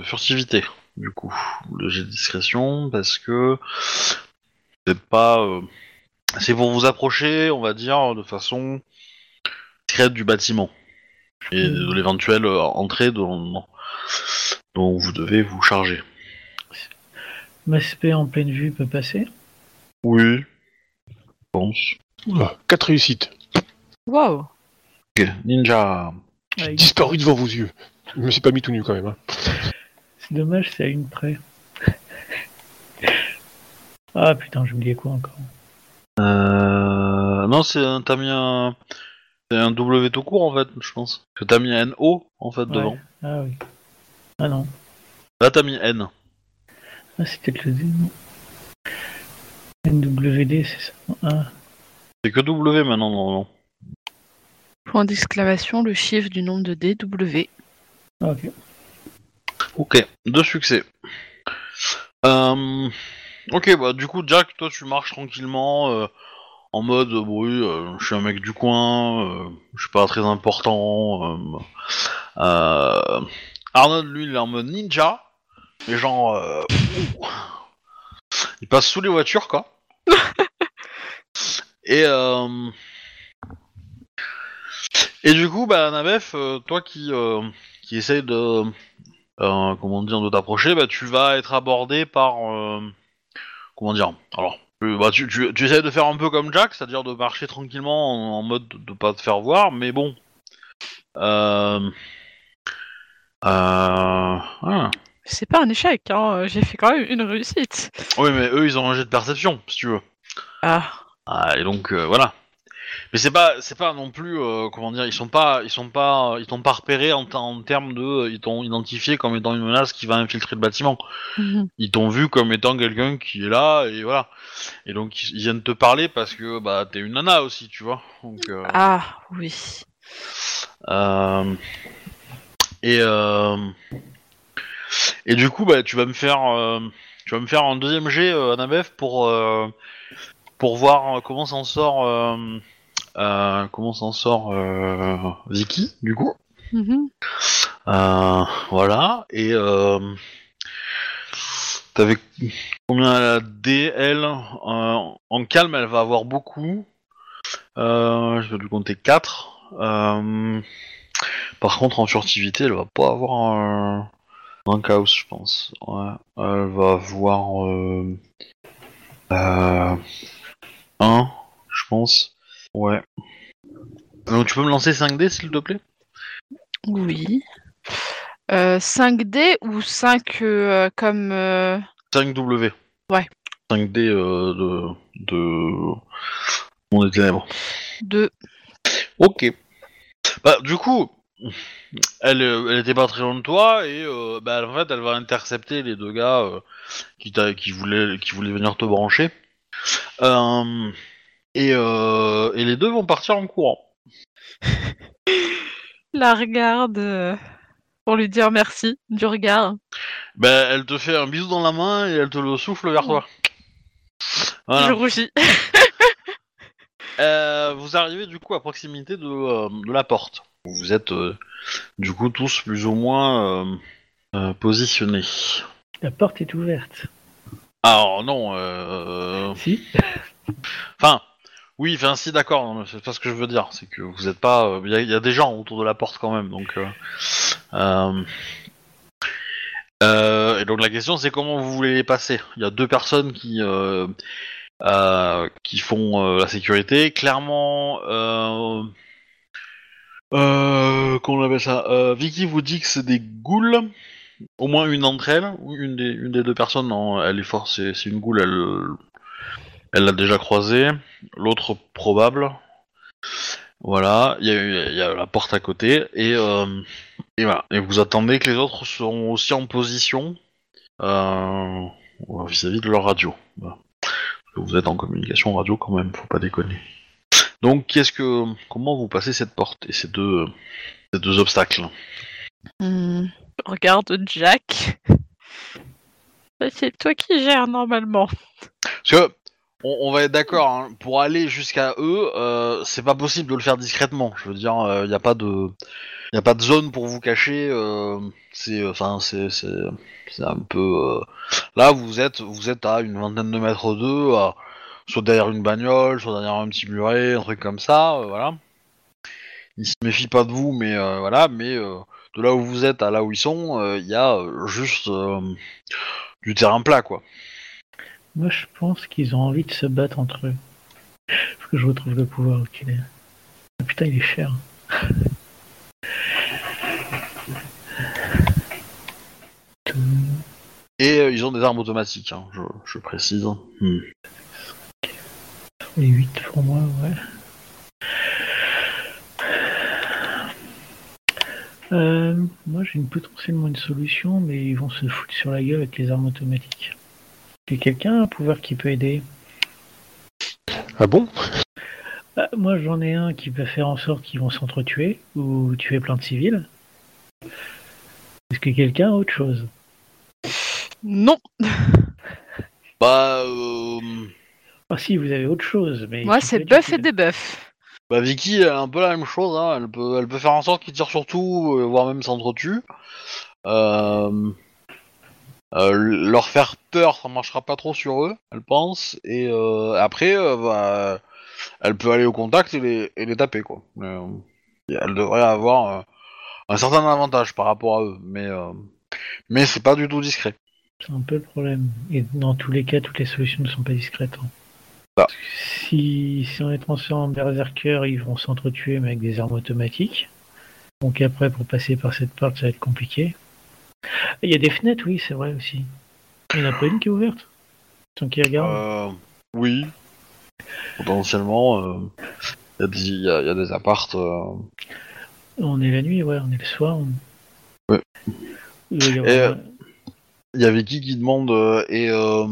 furtivité, du coup. Le jet de discrétion, parce que c'est pas. c'est pour vous approcher, on va dire, de façon discrète du bâtiment et de l'éventuelle euh, entrée dont, dont vous devez vous charger. Maspé en pleine vue peut passer? Oui. Je pense. Oula, quatre réussites. Waouh. Ok, Ninja. Ah, il- Disparu devant vos yeux. Je me suis pas mis tout nu quand même. Hein. C'est dommage, c'est à une près. [laughs] ah putain, j'ai oublié quoi encore? Euh... Non, c'est un... t'as mis un... C'est un W tout court en fait, je pense. Que t'as mis un O en fait devant. Ah oui. Ah non. Là t'as mis N. Ah, c'est peut-être le D, non NWD, c'est ça Ah, C'est que W maintenant, non, non. Point d'exclamation, le chiffre du nombre de DW. ah, ok. Ok, deux succès. Euh, ok, bah du coup, Jack, toi, tu marches tranquillement euh, en mode, euh, oui, euh, je suis un mec du coin, euh, je suis pas très important. Arnold, lui, il est en mode ninja, mais genre, euh, il passe sous les voitures, quoi. [laughs] Et euh, et du coup, bah, Nabef, euh, toi qui euh, qui essaye de euh, comment dire, de t'approcher, bah, tu vas être abordé par, euh, comment dire, alors, euh, bah, tu, tu, tu essaies de faire un peu comme Jack, c'est-à-dire de marcher tranquillement en, en mode de, de pas te faire voir, mais bon, euh, ah. C'est pas un échec, hein. j'ai fait quand même une réussite. oui, mais eux, ils ont un jet de perception, si tu veux. Ah, Ah, et donc euh, voilà. Mais c'est pas, c'est pas non plus, euh, comment dire, ils sont pas, ils sont pas, ils t'ont pas repéré en, ter- en termes de, ils t'ont identifié comme étant une menace qui va infiltrer le bâtiment. Mhm. Ils t'ont vu comme étant quelqu'un qui est là et voilà. Et donc ils ils viennent te parler parce que bah t'es une nana aussi, tu vois. Donc euh, ah oui. euh, et euh, et du coup bah tu vas me faire, euh, tu vas me faire un deuxième jet euh, Annabeth pour pour voir comment s'en sort, comment s'en sort Vicky du coup. Mhm. Voilà, et t'avais combien elle a D, elle Euh, En calme, elle va avoir beaucoup. Euh, je vais lui compter 4. Euh, par contre, en furtivité, elle va pas avoir un, un chaos, je pense. Ouais, elle va avoir euh, euh, 1, je pense. Ouais. Donc tu peux me lancer 5D, s'il te plaît? Oui. Euh, 5D ou 5 euh, comme... euh, 5W. Ouais. 5D euh, de, de des Ténèbres. 2. Ok. Bah, du coup, elle, euh, elle était pas très loin de toi et euh, bah, en fait, elle va intercepter les deux gars euh, qui, t'a- qui, voulaient, qui voulaient venir te brancher. Euh, et, euh, et les deux vont partir en courant. [laughs] La regarde euh, pour lui dire merci du regard. Bah, elle te fait un bisou dans la main et elle te le souffle vers toi. Voilà. Je rougis. [laughs] Euh, vous arrivez du coup à proximité de, euh, de la porte. Vous êtes euh, du coup tous plus ou moins positionnés. La porte est ouverte. Alors non, Si [laughs] enfin oui, enfin si d'accord, c'est pas ce que je veux dire, c'est que vous êtes pas, il y, a- y a des gens autour de la porte quand même, donc. et donc la question c'est comment vous voulez les passer? Il y a deux personnes qui qui font euh, la sécurité. Clairement, euh, euh, comment on appelle ça euh, Vicky vous dit que c'est des ghouls. Au moins une d'entre elles, une des, deux personnes, elle est forte, c'est une ghoul, elle l'a déjà croisée. L'autre probable. Voilà, il y, a- la porte à côté et, euh, et voilà. Et vous attendez que les autres seront aussi en position euh, vis-à-vis de leur radio. Que vous êtes en communication radio quand même, faut pas déconner. Donc, qu'est-ce que, comment vous passez cette porte et ces deux, ces deux obstacles? Hmm, Regarde Jack. Bah, C'est toi qui gères normalement. Parce que, on, va être d'accord, hein, pour aller jusqu'à eux, euh, c'est pas possible de le faire discrètement. Je veux dire, il n'y a pas de, y a pas de zone pour vous cacher. euh, c'est, enfin, c'est, c'est, un peu. euh, Là, vous êtes, vous êtes à une vingtaine de mètres d'eux, soit derrière une bagnole, soit derrière un petit muret, un truc comme ça, euh, voilà. Ils se méfient pas de vous, mais euh, voilà, mais euh, de là où vous êtes à là où ils sont, il y a euh, juste euh, du terrain plat, quoi. Moi, je pense qu'ils ont envie de se battre entre eux. Faut que je retrouve le pouvoir oculaire. Ah, putain, il est cher. [laughs] Et euh, ils ont des armes automatiques, hein, je, je précise. Hmm. Les 8 pour moi, ouais. Euh, moi, j'ai une, potentiellement une solution, mais ils vont se foutre sur la gueule avec les armes automatiques. Que quelqu'un a un pouvoir qui peut aider Ah bon? Bah, Moi, j'en ai un qui peut faire en sorte qu'ils vont s'entretuer ou tuer plein de civils. Est-ce que quelqu'un a autre chose? Non, [laughs] Bah, euh, Ah si, vous avez autre chose, mais... moi c'est bœuf et bœufs. bah Vicky, elle a un peu la même chose. Hein. Elle peut, elle peut faire en sorte qu'ils tirent sur tout, euh, voire même s'entretuent. Euh, leur faire peur, ça marchera pas trop sur eux, elle pense. Et euh, après, euh, bah, elle peut aller au contact et les, et les taper, quoi. Euh, elle devrait avoir euh, un certain avantage par rapport à eux, mais euh, mais c'est pas du tout discret. C'est un peu le problème. Et dans tous les cas, toutes les solutions ne sont pas discrètes. hein. Bah. Si, si on est transformé en berserker, ils vont s'entretuer, mais avec des armes automatiques. Donc après, pour passer par cette porte, ça va être compliqué. Il y a des fenêtres, oui, c'est vrai aussi. Il n'y en a pas une qui est ouverte? Tant qu'ils regardent. Euh, oui. Potentiellement, euh, il y, a des- il y a- il y a des appartes. euh, On est la nuit, ouais, on est le soir. on- Ouais. Il y avoir- Et, euh, Il y avait qui qui demande euh, et euh,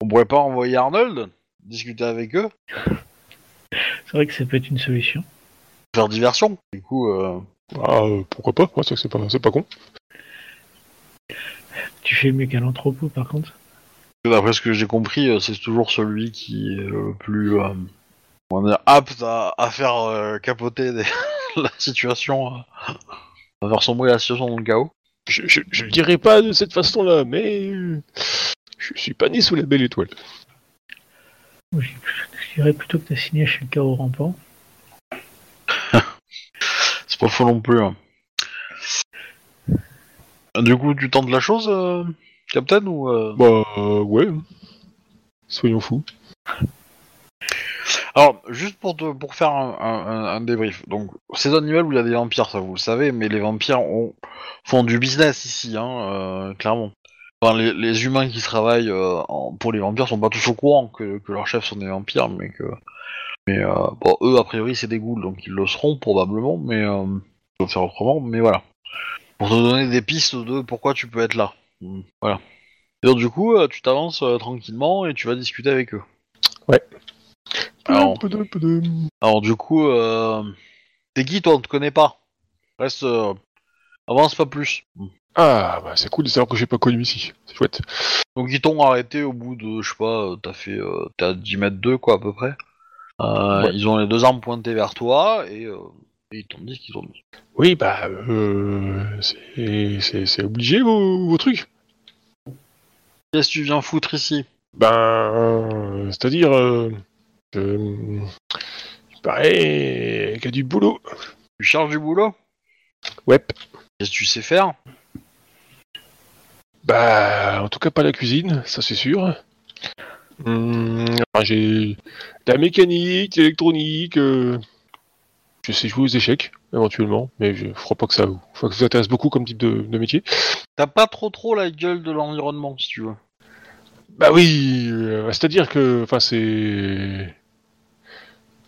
on pourrait pas envoyer Arnold discuter avec eux, C'est vrai que ça peut être une solution. faire diversion. Du coup, euh, Ah, euh, pourquoi pas? Ouais, c'est pas, c'est pas con. Tu fais mieux qu'à l'entrepôt, par contre. d'après ce que j'ai compris, euh, c'est toujours celui qui est le plus euh, apte à, à faire euh, capoter des- [laughs] la situation, à faire sombrer la situation dans le chaos. Je, je, je le dirais pas de cette façon-là, mais je suis pas né sous la belle étoile. Je dirais plutôt que tu as signé chez le chaos rampant. [laughs] C'est pas faux non plus. hein. Du coup, tu tentes la chose, euh, Captain, ou euh, Bah, euh, ouais. Soyons fous. [laughs] Alors, juste pour, te, pour faire un, un- un débrief. Donc, c'est un niveau où il y a des vampires, ça vous le savez, mais les vampires ont, font du business ici, hein, clairement. Enfin, les, les humains qui travaillent en- pour les vampires sont pas tous au courant que, que leurs chefs sont des vampires, mais que. Mais euh, bon, eux, a priori, c'est des ghouls, donc ils le seront probablement, mais. Euh, ils vont faire autrement, mais voilà. Pour te donner des pistes de pourquoi tu peux être là. Mm, Voilà. Et donc, du coup, euh, tu t'avances euh, tranquillement et tu vas discuter avec eux. Alors- padam. Alors du coup, euh... t'es qui toi On te connaît pas. Reste, euh, avance pas plus. Ah, bah, c'est cool de savoir que j'ai pas connu ici. C'est chouette. Donc ils t'ont arrêté au bout de, je sais pas, t'as fait, euh, t'es à 10 mètres 2 quoi à peu près. Euh, Ouais. Ils ont les deux armes pointées vers toi et, euh, et ils t'ont dit ce qu'ils ont dit. Oui, bah, euh, c'est- c'est c'est obligé vos, vos trucs. Qu'est-ce que tu viens foutre ici? Ben, c'est-à-dire, euh, il paraît qu'il y a du boulot. Tu cherches du boulot? Ouais. Qu'est-ce que tu sais faire? Bah, en tout cas pas la cuisine, ça c'est sûr. Hum, enfin, j'ai de la mécanique, de l'électronique. euh, Je sais jouer aux échecs, éventuellement, mais je crois pas que ça vous, que ça vous intéresse beaucoup comme type de, de métier. T'as pas trop trop la gueule de l'environnement si tu veux. Bah oui, euh, c'est-à-dire que, enfin, c'est.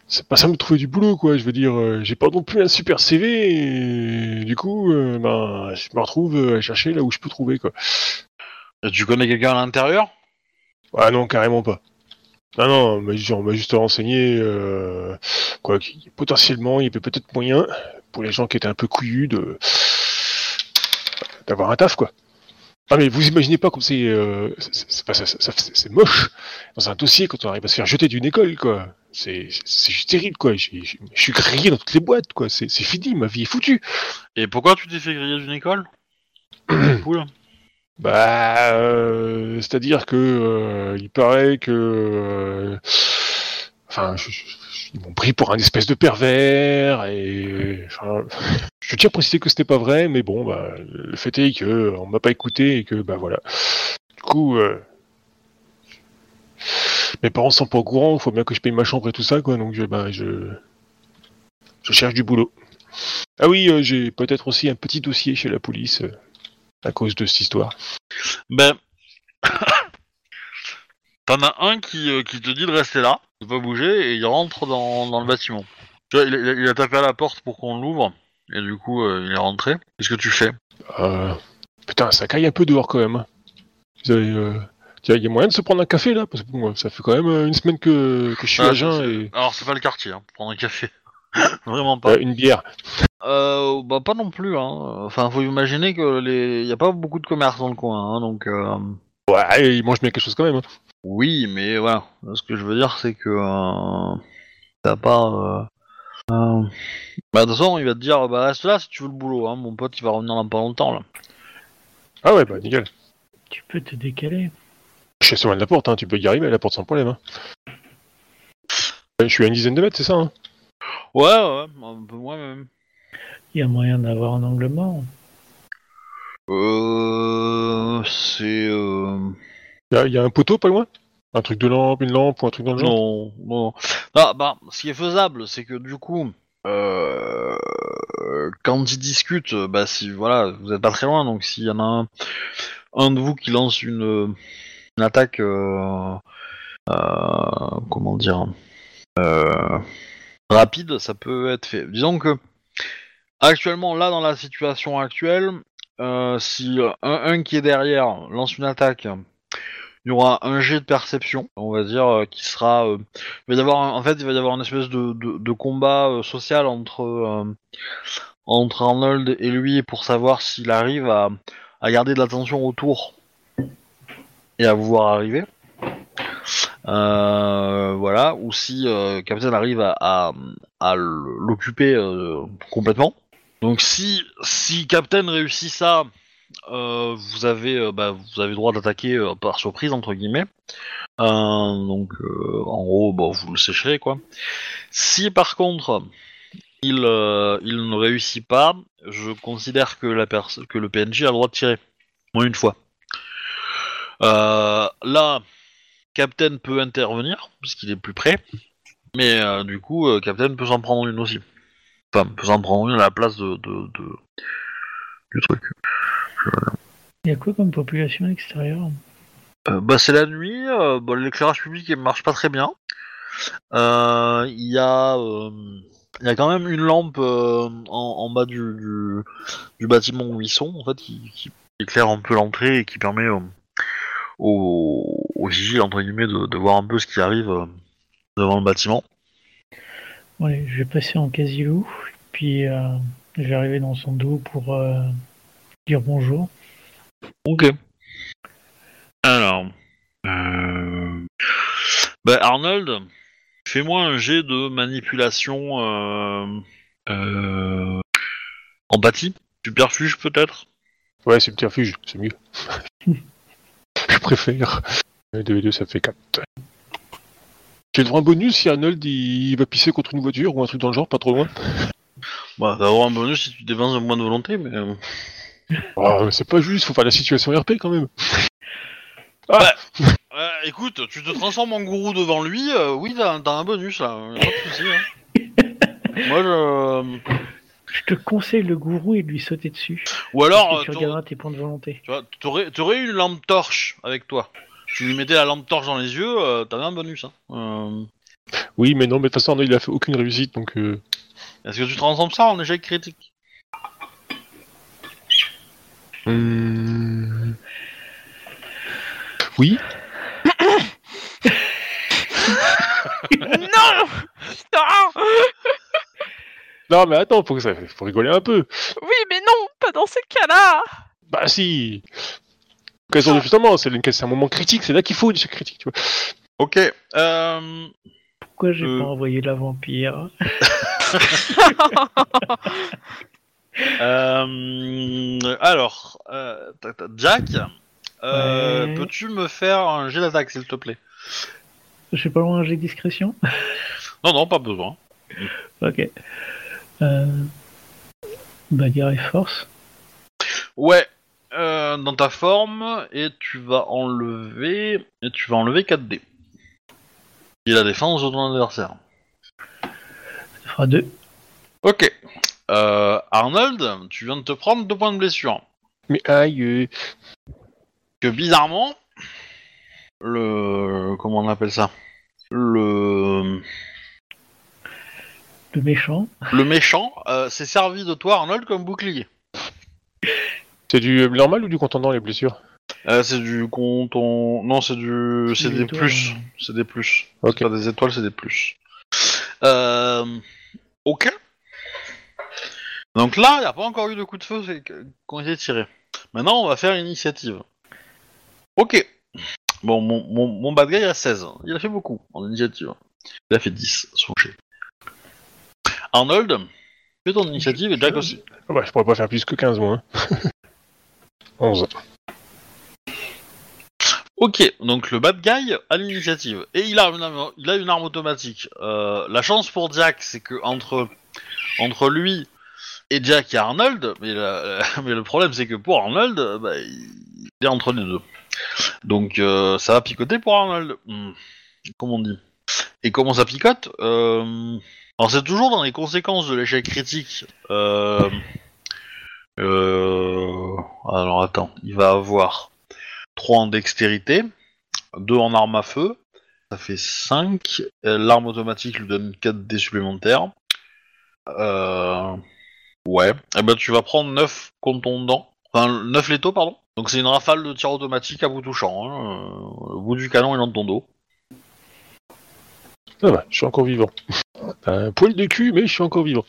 C'est pas simple de trouver du boulot, quoi. Je veux dire, euh, j'ai pas non plus un super CV, et du coup, euh, ben, je me retrouve euh, à chercher là où je peux trouver, quoi. Tu connais quelqu'un à l'intérieur? Ah non, carrément pas. Ah non, mais on m'a juste renseigné, euh, quoi, potentiellement, il y avait peut-être moyen, pour les gens qui étaient un peu couillus, de d'avoir un taf, quoi. Ah mais vous imaginez pas comme c'est, euh, c'est- moche dans un dossier quand on arrive à se faire jeter d'une école, quoi. C'est juste terrible, quoi. Je suis grillé dans toutes les boîtes, quoi. C'est c'est fini, ma vie est foutue. Et pourquoi tu t'es fait griller d'une école? [clears throat] Cool. Bah, euh, c'est-à-dire que euh, il paraît que, euh, enfin, ils m'ont pris pour un espèce de pervers et, [laughs] je tiens à préciser que c'était pas vrai, mais bon, bah, le fait est que on m'a pas écouté et que, bah voilà. Du coup, mes parents sont pas au courant, faut bien que je paye ma chambre et tout ça, quoi. Donc, je, bah, je, je cherche du boulot. Ah oui, j'ai peut-être aussi un petit dossier chez la police à cause de cette histoire. Ben, [coughs] t'en as un qui, euh, qui te dit de rester là, de pas bouger, et il rentre dans, dans le bâtiment. Tu vois, il, a- il a tapé à la porte pour qu'on l'ouvre, et du coup, euh, il est rentré. Qu'est-ce que tu fais? Euh, putain, ça caille un peu dehors quand même. hein. Vous avez, euh, il y a moyen de se prendre un café là? Parce que bon, ça fait quand même une semaine que, que je suis Ah, à jeun et Alors, c'est pas le quartier, hein, prendre un café. [laughs] Vraiment pas. euh, une bière. Euh, bah, pas non plus, hein. Enfin, faut imaginer que les... y a pas beaucoup de commerce dans le coin, hein, donc... Euh... Ouais, il mange bien quelque chose quand même. hein. Oui, mais voilà. Ce que je veux dire, c'est que euh, t'as pas. Euh, euh, Bah, de toute façon, il va te dire bah, reste là si tu veux le boulot. Hein. Mon pote, il va revenir dans pas longtemps là. Ah ouais, bah nickel. Tu peux te décaler. Je suis assez loin de la porte, hein. tu peux y arriver à la porte sans problème. Hein. Je suis à une dizaine de mètres, c'est ça hein Ouais, ouais, un peu moins même. Il y a moyen d'avoir un angle mort. Euh. C'est. Euh... Il y, a- il y a un poteau pas loin? Un truc de lampe, une lampe ou un truc dans le genre? Non, non. Ah, bah, ce qui est faisable, c'est que du coup, euh, quand ils discutent, bah, si voilà, vous êtes pas très loin, donc s'il y en a un, un de vous qui lance une, une attaque, euh, euh, comment dire, euh, rapide, ça peut être fait. Disons que actuellement, là, dans la situation actuelle, euh, si un, qui est derrière lance une attaque, il y aura un jet de perception, on va dire, euh, qui sera. euh, il va y avoir, en fait, il va y avoir une espèce de, de, combat social entre entre Arnold et lui pour savoir s'il arrive à, à garder de l'attention autour et à vous voir arriver. Euh, voilà, ou si euh, Captain arrive à, l'occuper euh, complètement. Donc si si Captain réussit ça, vous avez bah, vous avez droit d'attaquer par surprise entre guillemets. Donc en gros, bon, vous le sécherez quoi. Si par contre il il ne réussit pas, je considère que la que le PNJ a le droit de tirer, moins une fois. Là, Captain peut intervenir puisqu'il est plus près, mais euh, du coup, euh, Captain peut s'en prendre une aussi. Enfin, peut s'en prendre une à la place de, de, de- du truc. Il y a quoi comme population extérieure? Euh, bah, c'est la nuit, bah, l'éclairage public il marche pas très bien. Il y, a, il y a quand même une lampe euh, en, en bas du, du, du bâtiment où ils sont, en fait, qui, qui éclaire un peu l'entrée et qui permet euh, aux, aux vigiles, entre guillemets, de, de voir un peu ce qui arrive euh, devant le bâtiment. Ouais, je vais passer en quasi-loup, puis euh, je vais arriver dans son dos pour euh, dire bonjour. Ok. Alors. Euh... Bah, Arnold, fais-moi un jet de manipulation. Euh... Euh... Empathie Superfuge peut-être? Ouais, subterfuge, c'est mieux. [laughs] Je préfère. 2 et 2, ça fait 4. J'ai le droit à un bonus si Arnold il va pisser contre une voiture ou un truc dans le genre, pas trop loin. Bah, à un bonus si tu dépenses un point de volonté, mais. euh, Ah, mais c'est pas juste, faut faire la situation RP quand même. Euh, écoute, tu te transformes en gourou devant lui, euh, oui, t'as t'as un bonus là, a pas de soucis. hein. [laughs] Moi je. Je te conseille le gourou et de lui sauter dessus. Ou alors, Parce euh, que tu t'aurais- regarderas tes points de volonté. tu vois, t'aurais t'aurais une lampe torche avec toi. Tu lui mettais la lampe torche dans les yeux, euh, t'avais un bonus. Hein. Euh, Oui, mais non, mais de toute façon, il a fait aucune réussite donc. Euh... Est-ce que tu transformes ça en échec critique? Hum, Oui, non Putain non, mais attends, faut, que ça... faut rigoler un peu. Oui, mais non, pas dans ces cas-là Bah si Occasion de justement, c'est une- c'est un moment critique, c'est là qu'il faut une critique, tu vois. Ok. Euh... Pourquoi j'ai Euh. pas envoyé la vampire [laughs] [laughs] euh, Alors, euh, Jack, euh, Ouais. peux-tu me faire un jet d'attaque s'il te plaît? J'ai pas loin un jet de discrétion? Non, non, pas besoin. Ok. Euh... Bagarre et force. Ouais, euh, dans ta forme, et tu vas enlever, et tu vas enlever 4 dés. Et la défense de ton adversaire. Ça fera deux. Ok. Euh, Arnold, tu viens de te prendre 2 points de blessure. Mais aïe, euh, Que bizarrement, le. Comment on appelle ça? Le. Le méchant. Le méchant euh, s'est servi de toi, Arnold, comme bouclier. C'est du normal ou du contendant les blessures Euh, c'est du conton. Non, c'est du. C'est Des plus. C'est des plus. Ok. C'est pas des étoiles, c'est des plus. Euh... Ok. Donc là, il n'y a pas encore eu de coup de feu qui ont été tirés. Maintenant, on va faire l'initiative. Ok. Bon, mon, mon, mon bad guy a 16. Il a fait beaucoup en initiative. Il a fait 10 son jet. Arnold, fais ton initiative et Jack aussi. Ah bah, je pourrais pas faire plus que 15 moi. hein. [laughs] 11. Ok, donc le bad guy a l'initiative et il a une arme, automatique. Euh, la chance pour Jack, c'est que entre entre lui et Jack, il y a Arnold, mais, [laughs] le problème, c'est que pour Arnold, euh, bah, il est entre les deux. Donc euh, ça va picoter pour Arnold. Hmm, Comme on dit? Et comment ça picote? Euh, Alors c'est toujours dans les conséquences de l'échec critique. Euh... euh, Alors attends, il va avoir 3 en dextérité, 2 en arme à feu, ça fait 5. L'arme automatique lui donne 4 dés supplémentaires. Euh... Ouais. Et ben tu vas prendre 9 contondants. Enfin, 9 létaux, pardon. Donc c'est une rafale de tir automatique à bout touchant. Hein. euh, bout du canon et dans ton dos. Je suis encore vivant. [laughs] Un poil de cul, mais je suis encore vivant.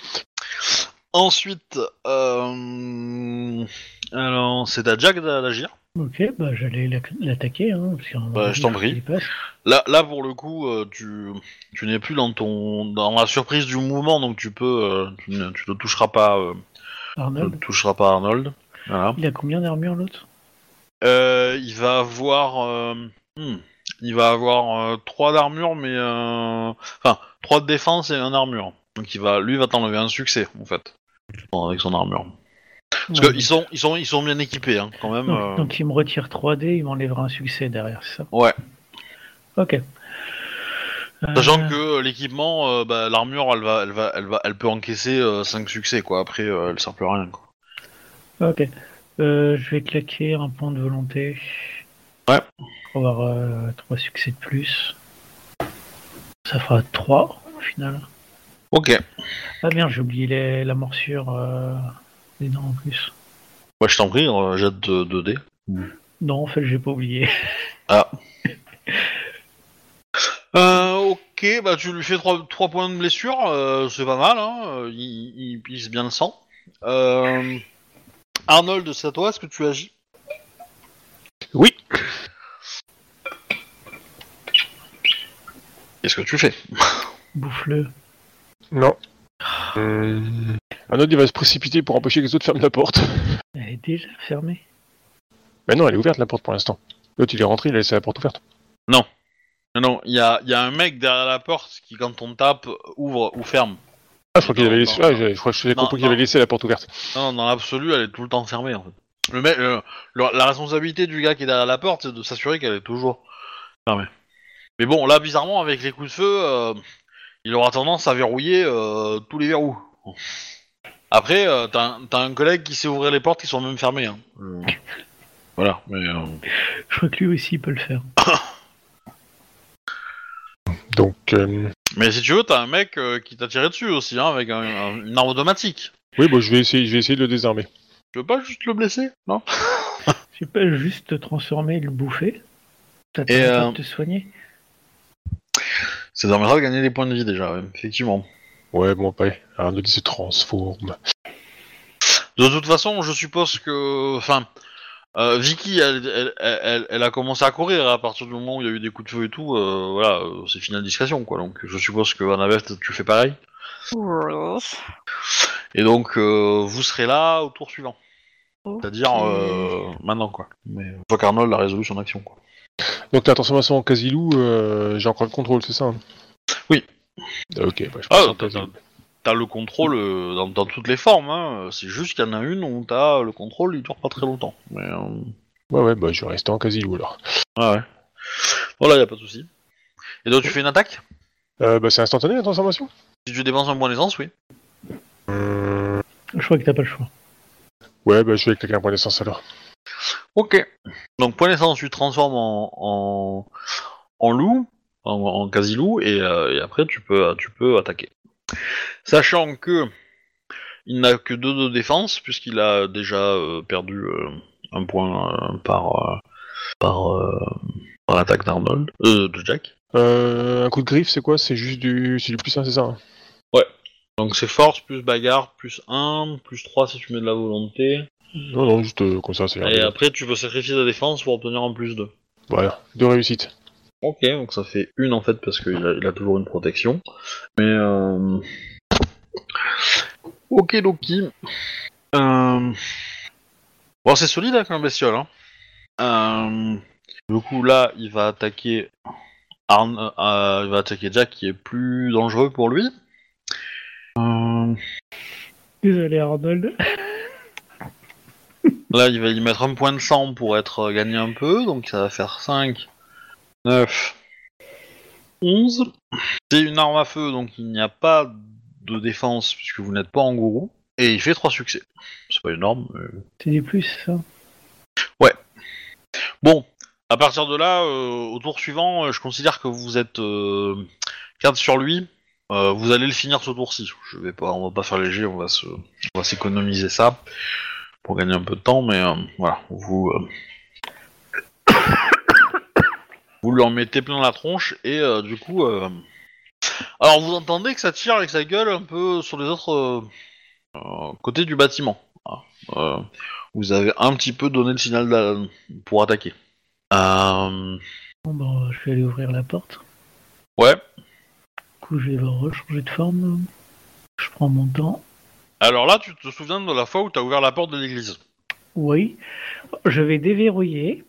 Ensuite, euh... alors c'est à Jack d'agir. Ok, bah j'allais l'attaquer. Hein, Bah, je t'en prie. Là, là pour le coup, euh, tu, tu n'es plus dans ton dans la surprise du mouvement, donc tu peux, euh, tu ne tu ne toucheras pas, tu ne Arnold, toucheras pas Arnold. Voilà. il a combien d'armure l'autre? Euh, il va avoir, hmm, il va avoir 3 d'armure, mais euh, enfin 3 de défense et un armure. Donc il va, lui va t'enlever un succès en fait avec son armure. Parce Ouais. qu'ils sont, ils sont, ils sont bien équipés hein, quand même. donc, euh. donc il me retire 3D, il m'enlèvera un succès derrière, c'est ça? Ouais. Ok. Sachant Euh, que l'équipement, euh, bah, l'armure, elle va, elle va, elle va, elle peut encaisser 5 succès quoi. Après, elle sert plus à rien. Quoi. Ok. Je vais claquer un point de volonté. Ouais. Pour avoir 3 succès de plus. Ça fera 3 au final. Ok. Ah merde, j'ai oublié les- la morsure euh, des dents en plus. Moi, je t'en prie, euh, jette 2 dés. Non, en fait, j'ai pas oublié. Ah. [laughs] Euh, ok, bah tu lui fais 3, points de blessure, euh, c'est pas mal, hein, euh, il, il pisse bien le sang. Euh, Arnold, c'est à toi, est-ce que tu agis? Oui. Qu'est-ce que tu fais? Bouffe-le. Non. Hum, Un autre, il va se précipiter pour empêcher que les autres ferment la porte. Elle est déjà fermée. Mais non, elle est ouverte la porte pour l'instant. L'autre, il est rentré, il a laissé la porte ouverte. Non, non, il y a, il y a un mec derrière la porte qui, quand on tape, ouvre ou ferme. Ah, je crois qu'il Non, avait laissé. non, Ah, non. je crois que j'ai Non, compris qu'il non. avait laissé la porte ouverte. Non, dans l'absolu, elle est tout le temps fermée, en fait. Le mec, euh, le- la responsabilité du gars qui est derrière la porte, c'est de s'assurer qu'elle est toujours fermée. Mais bon, là, bizarrement, avec les coups de feu, euh, il aura tendance à verrouiller euh, tous les verrous. Après, euh, t'as un, t'as un collègue qui sait ouvrir les portes qui sont même fermées. Hein. Euh, Voilà, mais... euh, Je crois que lui aussi il peut le faire. [coughs] Donc, euh, Mais si tu veux, t'as un mec euh, qui t'a tiré dessus aussi, hein, avec un- un- une arme automatique. oui, bon, je vais essayer, je vais essayer de le désarmer. Tu veux pas juste le blesser Non? [laughs] Tu peux juste te transformer et le bouffer. T'as Et, pas euh, de te soigner. Ça permettra de gagner des points de vie déjà, ouais, effectivement. Ouais, bon, pas. Arnaud il se transforme. De toute façon, je suppose que... Enfin, euh, Vicky, elle, elle, elle, elle a commencé à courir à partir du moment où il y a eu des coups de feu et tout. euh, voilà, euh, c'est fini la discrétion, quoi. Donc je suppose que Annabeth, tu fais pareil. Et donc, euh, vous serez là au tour suivant. C'est-à-dire euh, maintenant, quoi. Mais fois qu'Arnold a résolu son action, quoi. Donc, la transformation en Casilou, euh, j'ai encore le contrôle, c'est ça hein? Oui. Ah, Ok, bah, je Ah, t'as-. T'as le contrôle euh, dans, dans toutes les formes, hein. C'est juste qu'il y en a une où t'as le contrôle, il dure pas très longtemps. Mais, euh, Ouais, ouais, bah, je vais rester en Casilou alors. ouais, ouais. Voilà, y a pas de souci. Et donc tu fais une attaque? Euh, bah, c'est instantané la transformation? Si tu dépenses un point d'essence, oui. Je crois que t'as pas le choix. Ouais, bah, je vais claquer un point d'essence alors. Ok. Donc point d'essence, tu te transformes en, en, en loup, en, en quasi-loup, et, euh, et après tu peux, tu peux attaquer. Sachant que il n'a que 2 de défense, puisqu'il a déjà euh, perdu euh, un point euh, par, euh, par, euh, par l'attaque d'Arnold, euh, de Jack. Euh, un coup de griffe, c'est quoi? C'est juste du, c'est du plus 1, c'est ça hein? Donc c'est force, plus bagarre, plus 1, plus 3 si tu mets de la volonté. Non, non, juste euh, comme ça, c'est Et bien. après tu peux sacrifier ta défense pour obtenir un plus 2. Voilà, deux réussites. Ok, donc ça fait une en fait parce qu'il a, il a toujours une protection. Mais euh... ok, Loki. Euh... Bon, c'est solide avec un bestiole. Hein. Euh... Du coup, là, il va attaquer Arn... euh, il va attaquer Jack qui est plus dangereux pour lui. Euh... Désolé Arnold. [laughs] Là, il va y mettre un point de sang pour être euh, gagné un peu, donc ça va faire 5, 9, 11. C'est une arme à feu, donc il n'y a pas de défense puisque vous n'êtes pas en gourou. Et il fait 3 succès. C'est pas énorme. mais- C'est du plus, ça. Bon, à partir de là, euh, au tour suivant, euh, je considère que vous êtes euh, 4 sur lui. Vous allez le finir ce tour-ci. Je vais pas, on va pas faire léger, on va se, on va s'économiser ça pour gagner un peu de temps, mais euh, voilà, vous, euh, [coughs] vous lui en mettez plein la tronche et euh, du coup, euh, alors vous entendez que ça tire avec sa gueule un peu sur les autres côtés du bâtiment. Ah, vous avez un petit peu donné le signal pour attaquer. Bon, bah, je vais aller ouvrir la porte. ouais. Du coup, je vais voir changer de forme. Je prends mon temps. Alors là, tu te souviens de la fois où tu as ouvert la porte de l'église? Oui. Je vais déverrouiller.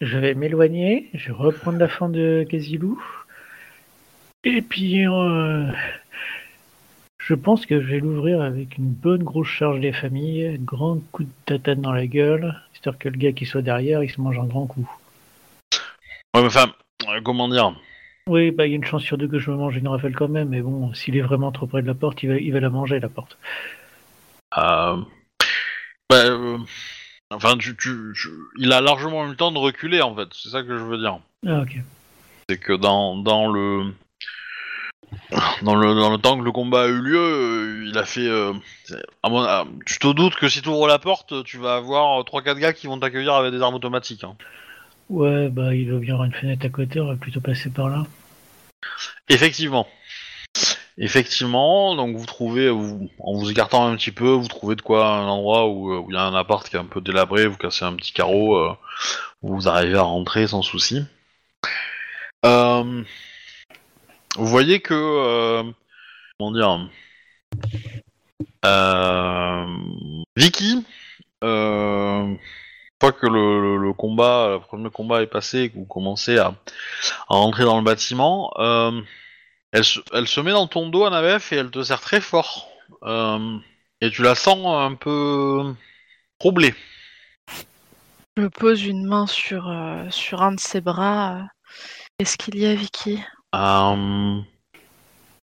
Je vais m'éloigner. Je vais reprendre la forme de Casilou. Et puis, euh, je pense que je vais l'ouvrir avec une bonne grosse charge des familles, grand coup de tatane dans la gueule, histoire que le gars qui soit derrière, il se mange un grand coup. Ouais, mais enfin, euh, comment dire? Oui, bah il y a une chance sur deux que je me mange une rafale quand même, mais bon, s'il est vraiment trop près de la porte, il va, il va la manger la porte. Euh, bah, euh, Enfin, tu, tu, tu- il a largement eu le temps de reculer en fait. C'est ça que je veux dire. Ah ok. C'est que dans, dans le dans le dans le temps que le combat a eu lieu, euh, il a fait. euh, à mon- à- tu te doutes que si tu ouvres la porte, tu vas avoir 3-4 gars qui vont t'accueillir avec des armes automatiques. hein. Ouais, bah il doit bien y avoir une fenêtre à côté, on va plutôt passer par là. Effectivement. Effectivement, donc vous trouvez, en vous écartant un petit peu, vous trouvez de quoi un endroit où euh, où il y a un appart qui est un peu délabré, vous cassez un petit carreau, euh, vous arrivez à rentrer sans souci. Euh, vous voyez que, euh, comment dire, euh, Vicky, une fois que le, combat, le premier combat est passé, que vous commencez à, à rentrer dans le bâtiment, elle, se, elle se met dans ton dos, Annabeth, et elle te serre très fort. Euh, et tu la sens un peu troublée. Je pose une main sur, euh, sur un de ses bras. Qu'est-ce qu'il y a, Vicky? Euh,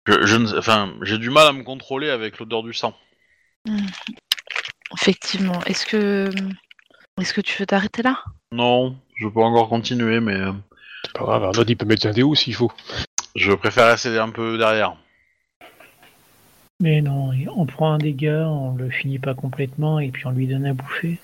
je, je ne sais- enfin, j'ai du mal à me contrôler avec l'odeur du sang. Effectivement. Est-ce que est-ce que tu veux t'arrêter là? Non, je peux encore continuer, mais C'est pas grave, Arnaud, il peut mettre un déo s'il faut? Je préfère rester un peu derrière. Mais non, on prend un dégât, on le finit pas complètement et puis on lui donne à bouffer.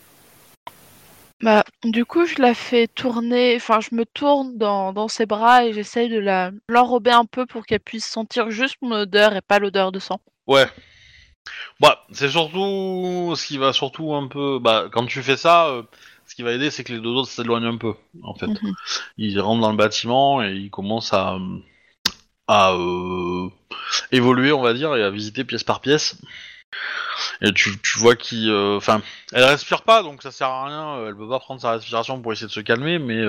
Bah, du coup, je la fais tourner. Enfin, je me tourne dans, dans ses bras et j'essaye de la l'enrober un peu pour qu'elle puisse sentir juste mon odeur et pas l'odeur de sang. Ouais. Bah, c'est surtout ce qui va surtout un peu. Bah, quand tu fais ça, euh, ce qui va aider, c'est que les deux autres s'éloignent un peu, en fait. Mhm. Ils rentrent dans le bâtiment et ils commencent à à euh, évoluer, on va dire, et à visiter pièce par pièce. Et tu, tu vois qu'il, euh, enfin, elle respire pas, donc ça sert à rien. euh, Elle peut pas prendre sa respiration pour essayer de se calmer, mais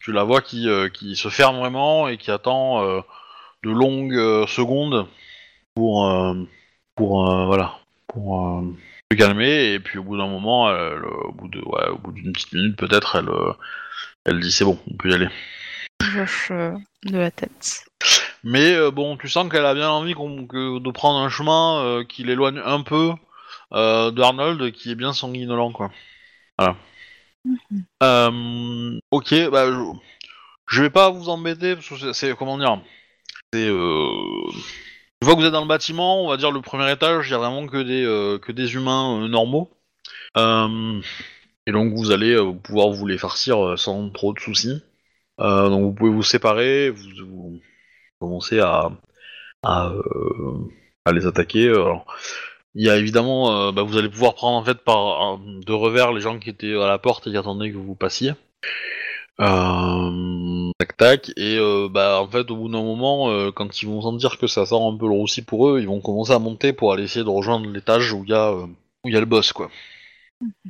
tu la vois qui, qui se ferme vraiment et qui attend de longues secondes pour, pour, voilà, pour se calmer. Et puis au bout d'un moment, au bout de, ouais, au bout d'une petite minute peut-être, elle, elle dit c'est bon, on peut y aller. Euh, de la tête. Mais euh, bon, tu sens qu'elle a bien envie qu'on- que- de prendre un chemin euh, qui l'éloigne un peu euh, d'Arnold, qui est bien sanguinolent, quoi. Voilà. Euh, ok, bah, je, je vais pas vous embêter, parce que c'est- c'est, comment dire, c'est, euh, une fois que vous êtes dans le bâtiment, on va dire le premier étage, il y a vraiment que des, euh, que des humains euh, normaux. Euh, et donc vous allez euh, pouvoir vous les farcir euh, sans trop de soucis. Euh, donc vous pouvez vous séparer, vous, vous commencer à, à, euh, à les attaquer. Alors, il y a évidemment, euh, bah, vous allez pouvoir prendre en fait par de revers les gens qui étaient à la porte et qui attendaient que vous passiez. Tac tac. Et bah en fait au bout d'un moment quand ils vont sentir que ça sort un peu le roussi pour eux ils vont commencer à monter pour aller essayer de rejoindre l'étage où il y a où il y a le boss quoi.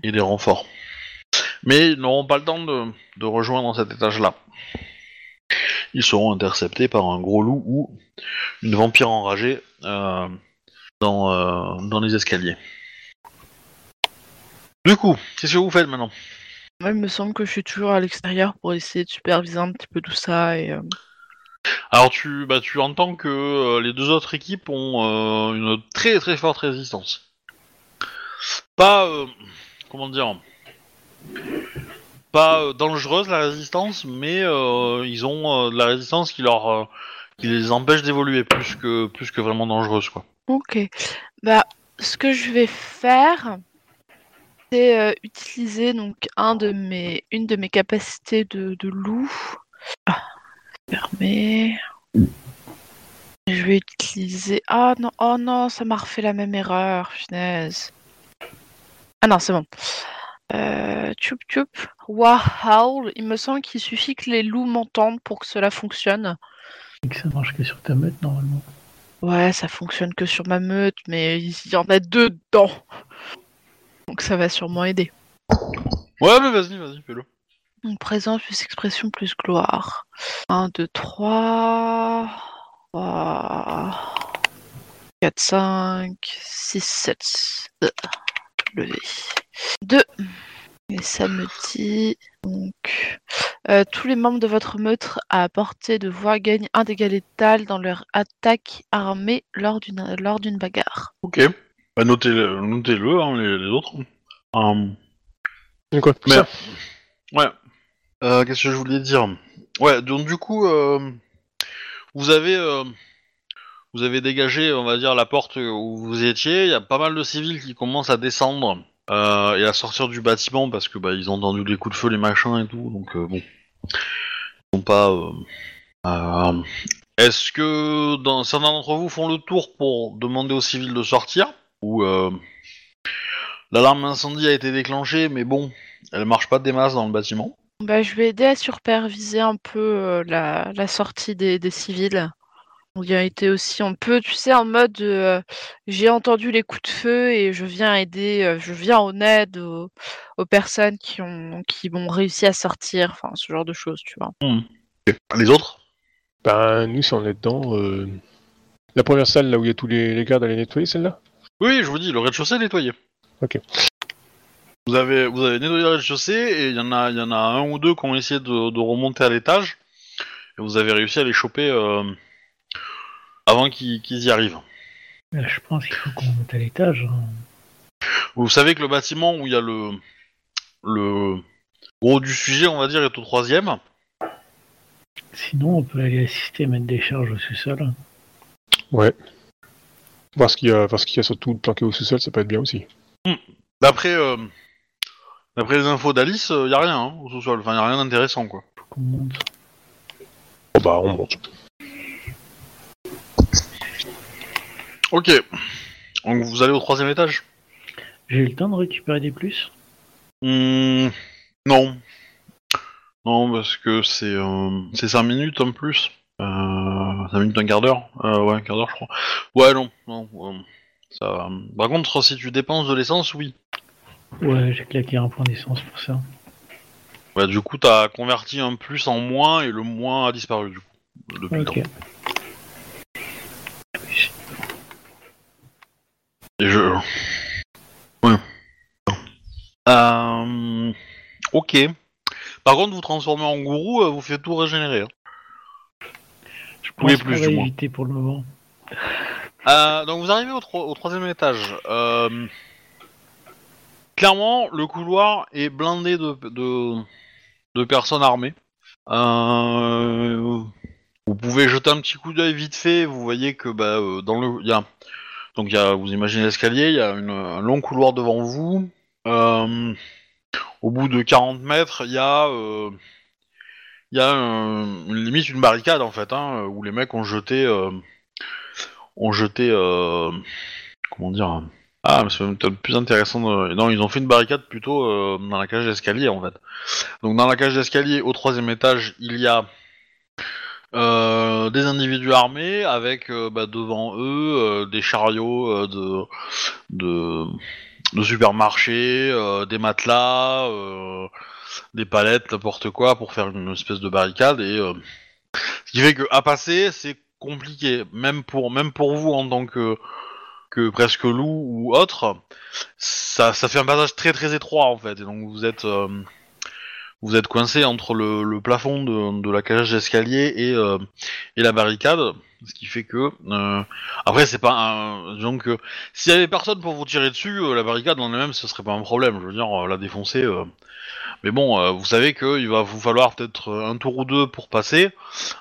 Et des renforts. Mais ils n'auront pas le temps de, de rejoindre cet étage là ils seront interceptés par un gros loup ou une vampire enragée euh, dans, euh, dans les escaliers du coup qu'est-ce que vous faites maintenant? Moi, il me semble que je suis toujours à l'extérieur pour essayer de superviser un petit peu tout ça et. euh, Alors tu, bah, tu entends que euh, les deux autres équipes ont euh, une très très forte résistance. Pas, euh, comment dire, pas euh, dangereuse la résistance, mais euh, ils ont euh, de la résistance qui leur, qui les empêche d'évoluer plus que plus que vraiment dangereuse quoi. Ok. Bah, ce que je vais faire, c'est utiliser donc un de mes, une de mes capacités de, loup. Ah. Je vais utiliser. Ah non, oh non, ça m'a refait la même erreur, punaise. Ah non, c'est bon. Euh, tchoup tchoup. Wahowl, il me semble qu'il suffit que les loups m'entendent pour que cela fonctionne. Et que ça marche que sur ta meute, normalement. Ouais, ça fonctionne que sur ma meute, mais il y en a deux dedans. Donc ça va sûrement aider. Ouais mais vas-y vas-y fais-le. Donc présence plus expression plus gloire. 1, 2, 3. 4, 5, 6, 7. Levé. 2. Et ça me dit. Donc. euh, tous les membres de votre meute à portée de voix gagnent un dégât létal dans leur attaque armée lors d'une lors d'une bagarre. Ok. Bah notez-le, notez-le hein, les, les autres. C'est quoi Mais- ça Ouais. Euh, Qu'est-ce que je voulais dire? Ouais, donc du coup, euh, vous avez euh, vous avez dégagé, on va dire, la porte où vous étiez. Il y a pas mal de civils qui commencent à descendre euh, et à sortir du bâtiment parce que bah ils ont entendu les coups de feu, les machins et tout. Donc euh, bon, ils sont pas. euh, Est-ce que certains d'entre vous font le tour pour demander aux civils de sortir? Ou l'alarme incendie a été déclenchée, mais bon, elle marche pas des masses dans le bâtiment. Bah, je vais aider à superviser un peu la, sortie des civils. Il y a été aussi un peu, tu sais, en mode euh, j'ai entendu les coups de feu et je viens aider, euh, je viens en aide aux, aux personnes qui ont qui ont réussi à sortir, enfin ce genre de choses, tu vois. Les autres? Ben, nous, si on est dedans, euh, la première salle, là où il y a tous les, les gardes à les nettoyer, celle-là? Oui, je vous dis, le rez-de-chaussée est nettoyé. Ok. Vous avez, vous avez nettoyé le rez-de-chaussée et il y en a, il y en a un ou deux qui ont essayé de, de remonter à l'étage et vous avez réussi à les choper euh, avant qu'ils y arrivent. Là, je pense qu'il faut qu'on monte à l'étage. hein. Vous savez que le bâtiment où il y a le, le gros du sujet, on va dire, est au troisième. Sinon, on peut aller assister à mettre des charges au sous-sol. Ouais. Voir ce qu'il y a, voir ce qu'il y a surtout planqué au sous-sol, ça peut être bien aussi. D'après, euh, d'après les infos d'Alice, il y a rien hein, au sous-sol. Enfin, il y a rien d'intéressant, quoi. Faut qu'on monte. Bon bah, on monte. Ok. Donc vous allez au troisième étage J'ai eu le temps de récupérer des plus Hmm, Non. Non, parce que c'est euh, c'est 5 minutes en plus. Euh, 5 minutes, un quart d'heure. Euh, ouais, un quart d'heure, je crois. Ouais, non. non euh, ça va. Par contre, si tu dépenses de l'essence, oui. Ouais, j'ai claqué un point d'essence pour ça. Ouais, du coup, t'as converti un plus en moins et le moins a disparu, du coup. Depuis le Ok. temps. Et je. Ouais. Euh... Ok. Par contre, vous transformez en gourou, euh, vous faites tout régénérer. hein. Je pense plus, du moins. éviter pour le moment. Euh, donc vous arrivez au, tro- au troisième étage. Euh, Clairement, le couloir est blindé de, de, de personnes armées. Euh, Vous pouvez jeter un petit coup d'œil vite fait. Vous voyez que bah, euh, dans le, il y a, donc y a, vous imaginez l'escalier, il y a un long couloir devant vous. Euh, au bout de 40 mètres, il y a, euh, y a limite une barricade en fait, hein, où les mecs ont jeté. euh, ont jeté, euh, comment dire, Ah, mais c'est peut-être plus intéressant. De... Non, ils ont fait une barricade plutôt dans la cage d'escalier en fait. Donc dans la cage d'escalier, au troisième étage, il y a euh, des individus armés avec euh, bah, devant eux euh, des chariots de, de de supermarché, euh, des matelas, des palettes, n'importe quoi pour faire une espèce de barricade et ce qui fait que à passer c'est compliqué, même pour même pour vous en tant que que presque loup ou autre, ça, ça fait un passage très très étroit en fait. Et donc vous êtes vous êtes coincé entre le, plafond de, la cage d'escalier et, euh, et la barricade, ce qui fait que euh, après c'est pas un donc euh, s'il y avait personne pour vous tirer dessus, euh, la barricade en elle-même ce serait pas un problème. Je veux dire la défoncer. Mais bon, vous savez qu'il va vous falloir peut-être un tour ou deux pour passer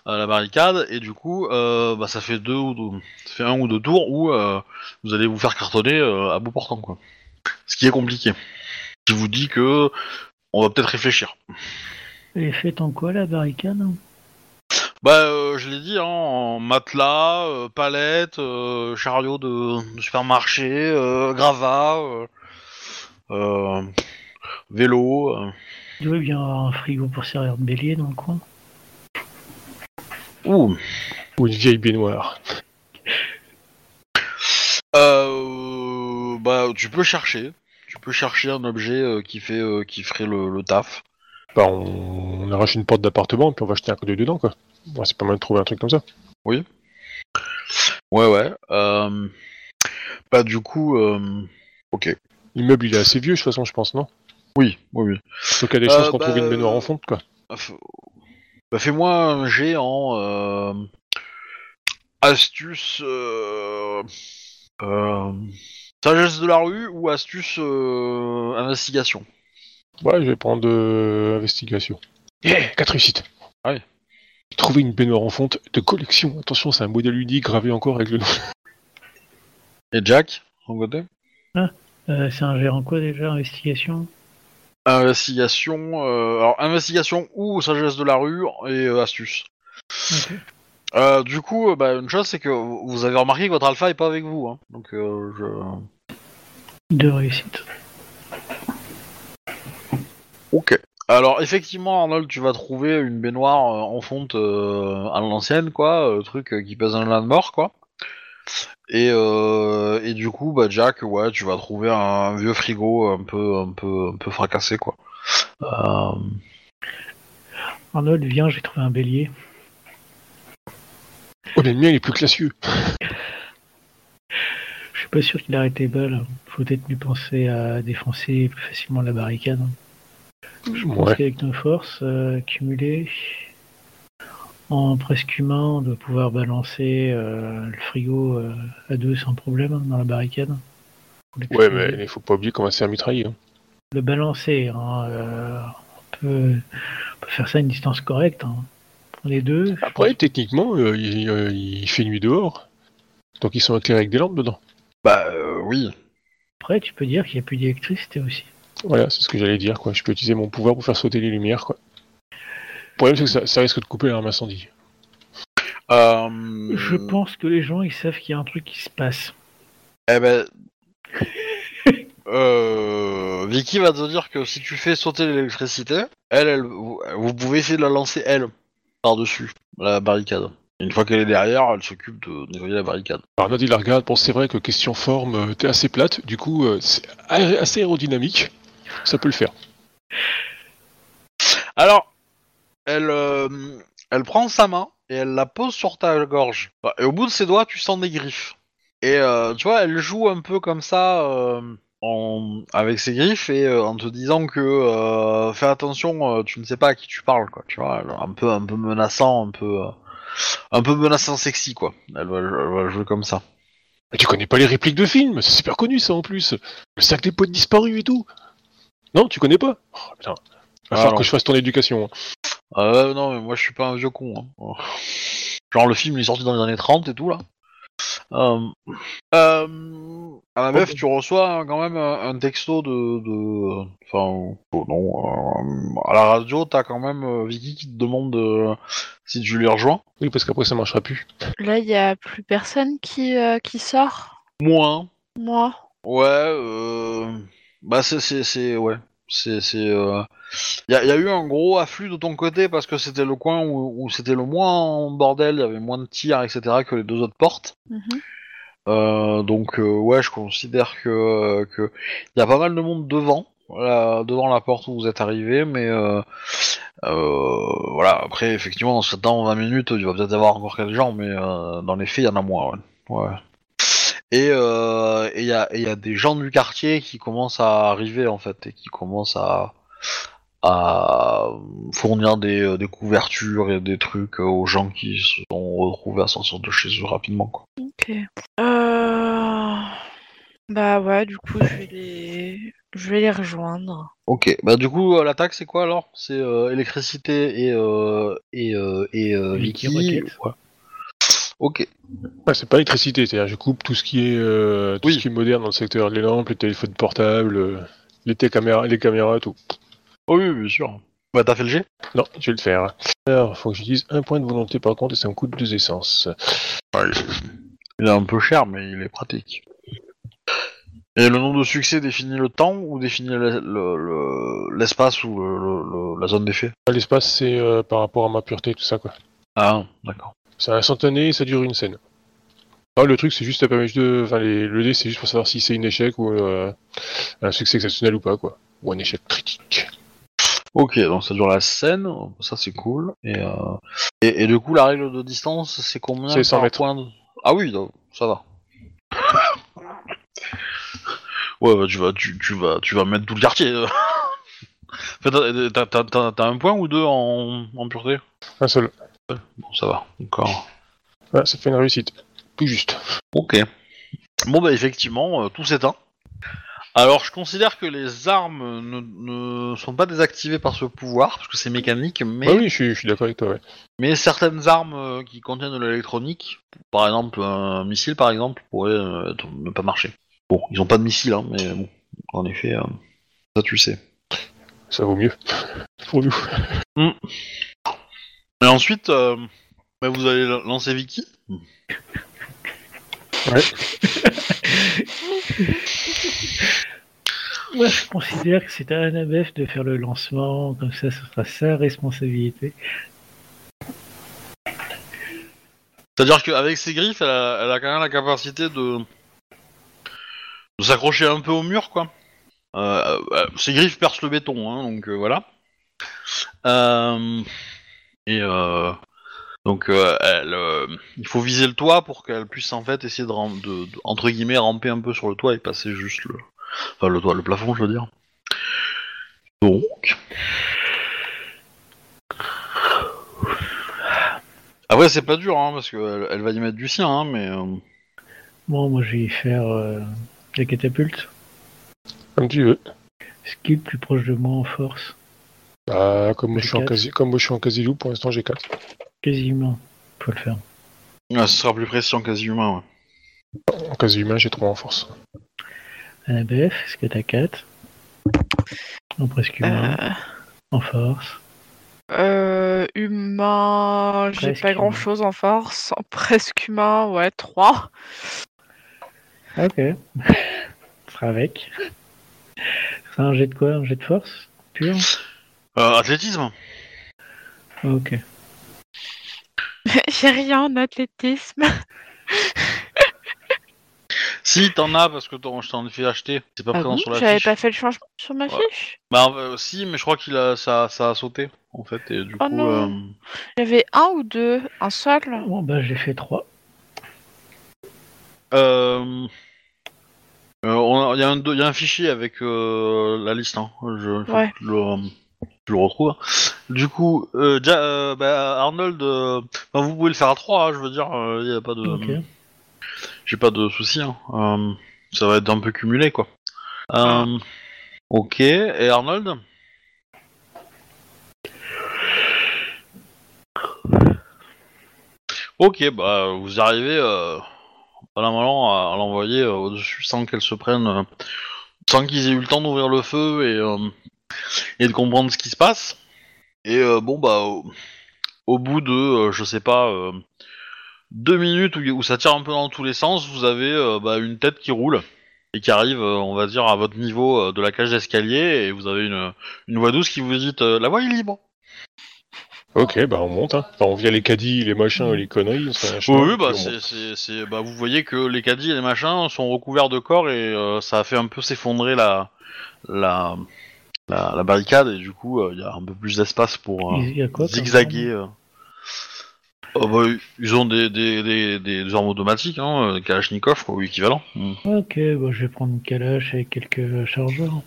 la barricade et du coup bah, ça fait deux ou deux, ça fait un ou deux tours où vous allez vous faire cartonner à bout portant quoi. Ce qui est compliqué. Je vous dis que on va peut-être réfléchir. Elle est faite en quoi la barricade? Bah euh, je l'ai dit hein, en matelas, euh, palettes, euh, chariot de, de supermarché, euh, gravats, euh, euh, vélo. euh. Il doit bien avoir un frigo pour servir de bélier dans le coin? Ouh. Ou une vieille baignoire. Euh, bah tu peux chercher. Peux chercher un objet euh, qui fait euh, qui ferait le, le taf. Bah, on, on arrache une porte d'appartement puis on va jeter un coup d'œil dedans, quoi. Ouais, c'est pas mal de trouver un truc comme ça. Ouais ouais. Euh, bah du coup, euh, ok. L'immeuble, il est assez vieux, de toute façon, je pense, non? Oui, oui, oui. Donc il y a des chances qu'on bah, trouve une baignoire en fonte, quoi. Ah, Bah, fais-moi un jet en euh, astuce euh, sagesse de la rue ou astuce euh, investigation? Ouais, je vais prendre euh, investigation. Yeah, 4 réussites. Ouais. Trouver une baignoire en fonte de collection. Attention, c'est un modèle unique gravé encore avec le nom. Et Jack, son côté Euh, c'est un gérant quoi déjà Investigation? Investigation, euh, alors investigation ou sagesse de la rue et euh, astuce. Euh, du coup, euh, bah, une chose c'est que vous avez remarqué que votre alpha est pas avec vous, hein. donc euh, je. Deux réussites. Ok. Alors effectivement, Arnold, tu vas trouver une baignoire euh, en fonte euh, à l'ancienne, quoi, euh, truc euh, qui pèse un de mort, quoi. Et, euh, et du coup, bah Jack, ouais, tu vas trouver un vieux frigo un peu, un peu, un peu fracassé, quoi. Euh, Arnold, viens, j'ai trouvé un bélier. Oh, le mien, il est plus classieux. Je suis pas sûr qu'il arrête les balles. Faut peut-être mieux penser à défoncer plus facilement la barricade. Je pense Ouais. qu'avec nos forces euh, cumulées, en presque humain, on doit pouvoir balancer euh, le frigo euh, à deux sans problème hein, dans la barricade. Ouais, mais il faut pas oublier qu'on va se faire mitrailler. hein. Le balancer, hein, on, peut, on peut faire ça à une distance correcte. Hein. On est deux. Après, pense- techniquement, euh, il, euh, il fait nuit dehors. Donc ils sont éclairés avec des lampes dedans. bah euh, oui. Après, tu peux dire qu'il n'y a plus d'électricité aussi. Voilà, c'est ce que j'allais dire, quoi. Je peux utiliser mon pouvoir pour faire sauter les lumières, quoi. Le problème, c'est que ça, ça risque de couper l'arme incendie. Euh, Je pense que les gens, ils savent qu'il y a un truc qui se passe. Eh ben. euh, Vicky va te dire que si tu fais sauter l'électricité, elle, elle, vous, vous pouvez essayer de la lancer elle par-dessus la barricade. Une fois qu'elle est derrière, elle s'occupe de nettoyer la barricade. Alors, Nod, il la regarde. Bon, c'est vrai que question forme, euh, t'es assez plate. Du coup, euh, c'est aé- assez aérodynamique. Ça peut le faire. Alors, elle, euh, elle prend sa main et elle la pose sur ta gorge. Et au bout de ses doigts, tu sens des griffes. Et euh, tu vois, elle joue un peu comme ça euh, en- avec ses griffes et euh, en te disant que euh, fais attention, euh, tu ne sais pas à qui tu parles, quoi. Tu vois, un peu, un peu menaçant, un peu, un peu menaçant sexy, quoi. Elle va, elle va jouer comme ça. Mais tu connais pas les répliques de films C'est super connu, ça, en plus. Le sac des potes disparus et tout. Non, tu connais pas? Oh, putain. Va Ah, falloir que je fasse ton éducation. hein. Euh, non, mais moi je suis pas un vieux con. hein. Genre le film il est sorti dans les années 30 et tout là. Euh, euh, à la meuf, tu reçois hein, quand même un, un texto de, de, enfin, oh, non, euh, à la radio, t'as quand même euh, Vicky qui te demande euh, si tu les rejoins. Oui, parce qu'après, ça marchera plus. Là, il y a plus personne qui, euh, qui sort? Moins. Moi? Ouais, euh... bah c'est c'est c'est ouais, c'est c'est euh... y, a, y a eu un gros afflux de ton côté parce que c'était le coin où, où c'était le moins en bordel, il y avait moins de tirs etc que les deux autres portes. Mhm. Euh, donc euh, ouais, je considère que que y a pas mal de monde devant, voilà, devant la porte où vous êtes arrivé, mais voilà. Après, effectivement, dans 20 minutes, il va peut-être y avoir encore quelques gens, mais dans les faits, il y en a moins. Ouais. Ouais. Et euh, et il y a et y a des gens du quartier qui commencent à arriver en fait et qui commencent à à fournir des, euh, des couvertures et des trucs euh, aux gens qui se sont retrouvés à sortir de chez eux rapidement quoi. Ok. Euh... Bah ouais, du coup, je vais les, je vais les rejoindre. Ok, bah du coup l'attaque c'est quoi alors? C'est euh, électricité et euh, et euh, et euh. Rocket. Ouais. Ok. Ouais, c'est pas l'électricité, c'est-à-dire je coupe tout ce qui est euh, tout Oui. ce qui est moderne dans le secteur, les lampes, les téléphones portables, euh, les caméras, les caméras, tout. Oh oui, bien sûr. Bah t'as fait le G? Non, je vais le faire. Alors, faut que j'utilise un point de volonté par contre et ça me coûte deux essences. Il est un peu cher mais il est pratique. Et le nombre de succès définit le temps ou définit le- le- le- l'espace ou le- le- le- la zone d'effet? L'espace, c'est euh, par rapport à ma pureté, tout ça quoi. Ah d'accord. C'est instantané et ça dure une scène. Alors, le truc, c'est juste, ça permet juste de. Enfin, les... le dé, c'est juste pour savoir si c'est un échec ou euh, un succès exceptionnel ou pas, quoi. Ou un échec critique. Ok, donc ça dure la scène, ça c'est cool. Et, euh, et, et du coup la règle de distance c'est combien C'est 100 par mètres. point de- Ah oui, donc, ça va. [laughs] ouais, bah, tu vas, tu, tu vas, tu vas mettre tout le quartier. [laughs] t'as un point ou deux en, en pureté? Un seul. Bon, ça va, encore. Ouais, ça fait une réussite. Tout juste. Ok. Bon bah effectivement, euh, tout s'éteint. Alors je considère que les armes ne, ne sont pas désactivées par ce pouvoir, parce que c'est mécanique, mais... Ouais, oui, je suis, je suis d'accord avec toi, ouais. Mais certaines armes euh, qui contiennent de l'électronique, par exemple un missile par exemple, pourraient euh, ne pas marcher. Bon, ils ont pas de missile, hein, mais bon, en effet, ça tu le sais. Ça vaut mieux. [laughs] Pour nous. Et ensuite, euh, bah, vous allez la- lancer Vicky. Moi, je considère que c'est à Annabeth de faire le lancement, comme ça, ce sera sa responsabilité. C'est-à-dire qu'avec ses griffes, elle a, elle a quand même la capacité de, de s'accrocher un peu au mur, quoi. Euh, euh, ses griffes percent le béton, hein, donc euh, voilà. Euh, et euh, donc, euh, elle, euh, il faut viser le toit pour qu'elle puisse en fait essayer de, ram- de- de- entre guillemets ramper un peu sur le toit et passer juste le, enfin le toit, le plafond, je veux dire. Donc. Après, c'est pas dur, hein, parce qu'elle elle va y mettre du sien, hein, mais. euh, Bon, moi, je vais y faire euh, la catapulte. Comme tu veux. Ce qui est le plus proche de moi en force. Bah, comme moi, je suis en quasi, comme moi, je suis en quasi loup, pour l'instant, j'ai 4. Quasiment. Faut le faire. ouais, ce sera plus précis en quasi humain, ouais. En quasi humain, j'ai 3 en force. Annabeth, est-ce que t'as 4 En presque humain. Euh, En force. euh, humain, j'ai pas humain. grand chose en force. En presque humain, ouais, 3. Ok. [laughs] Ce sera avec. C'est un jet de quoi? Un jet de force? Pur? Athlétisme Ok. [laughs] j'ai rien en athlétisme. [laughs] Si, t'en as, parce que t'en- je t'en ai fait acheter. C'est pas Ah présent bon sur la J'avais fiche. pas fait le changement sur ma Ouais. fiche. Bah, euh, si, mais je crois qu'il a, ça, ça a sauté, en fait, et du Oh coup. non. euh, J'avais un ou deux, un seul. Bon, bah, j'ai fait 3. Euh, euh, on a- Il y, a un do- il y a un fichier avec euh, la liste, hein. Je, faut Ouais. que je le, je le retrouve. Du coup, euh, Ja- euh, bah, Arnold, euh, bah, vous pouvez le faire à 3, je veux dire, il y a pas de. Ok. J'ai pas de soucis. Hein. Euh, ça va être un peu cumulé, quoi. Euh, Ok, et Arnold? Ok, bah vous arrivez euh, pas la malin à, à l'envoyer euh, au-dessus sans qu'elle se prenne, euh, sans qu'ils aient eu le temps d'ouvrir le feu et, euh, et de comprendre ce qui se passe. Et euh, bon bah au, au bout de, euh, je sais pas, euh, deux minutes où, où ça tire un peu dans tous les sens, vous avez euh, bah, une tête qui roule et qui arrive, on va dire, à votre niveau de la cage d'escalier, et vous avez une, une voix douce qui vous dit La voie est libre Ok, bah on monte. Hein. Enfin, on vient les caddies, les machins, les conneries. Oui, bah, on c'est, monte. c'est, c'est- bah, vous voyez que les caddies et les machins sont recouverts de corps et ça a fait un peu s'effondrer la, la, la, la barricade et du coup euh, il y a un peu plus d'espace pour euh, Il y a quoi comme zigzaguer. euh. Oh, bah, ils ont des, des, des, des armes automatiques, hein, euh, Kalachnikov ou équivalent. Mm. arme Ok, bah, je vais prendre une calache avec quelques chargeurs.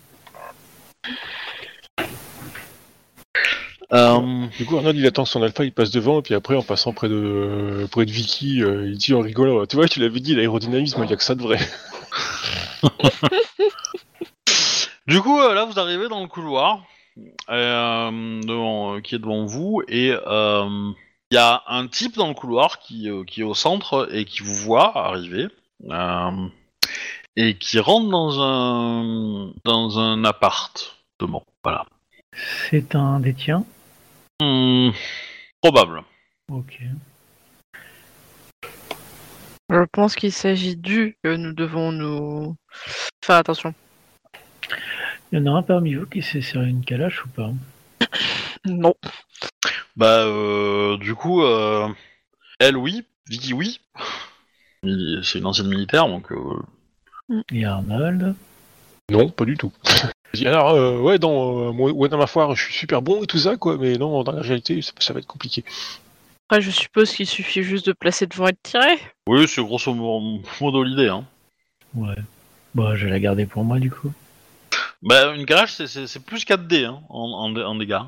Du coup, Arnold, il attend son alpha, il passe devant, et puis après, en passant près de, près de Vicky, euh, il dit en rigolant Tu vois, tu l'avais dit, l'aérodynamisme, il y a que ça de vrai. [laughs] Du coup, euh, là, vous arrivez dans le couloir euh, devant- euh, qui est devant vous et euh, il y a un type dans le couloir qui, euh, qui est au centre et qui vous voit arriver euh, et qui rentre dans un dans un appartement. Voilà. C'est un des tiens? Hmm, probable. Ok. Je pense qu'il s'agit du que nous devons nous faire attention. Il y en a un parmi vous qui sait serrer une calache ou pas? Non. Bah, euh, du coup, euh, elle, oui. Vicky, oui. Il- C'est une ancienne militaire, donc euh, Il y a Arnold? Non, pas du tout. [laughs] Alors, euh, ouais, dans, euh, moi, ouais, dans ma foire, je suis super bon et tout ça, quoi, mais non, dans la réalité, ça, ça va être compliqué. Après, je suppose qu'il suffit juste de placer devant et de tirer. oui, c'est grosso mo- modo l'idée. Hein. Ouais. Bah, je vais la garder pour moi du coup. Bah, une calache, c'est- c'est c'est plus 4D hein, en, en, dé- en dégâts.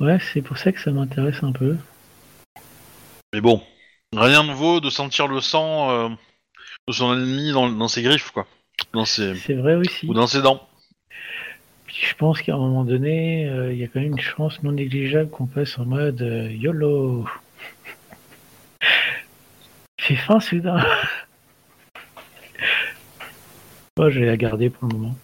Ouais, c'est pour ça que ça m'intéresse un peu. Mais bon, rien ne vaut de sentir le sang euh, de son ennemi dans, dans ses griffes, quoi. Dans ses, C'est vrai aussi. ou dans ses dents. Puis je pense qu'à un moment donné, euh, il y a quand même une chance non négligeable qu'on passe en mode euh, YOLO. [laughs] Il fait fin soudain. [laughs] Moi, je vais la garder pour le moment.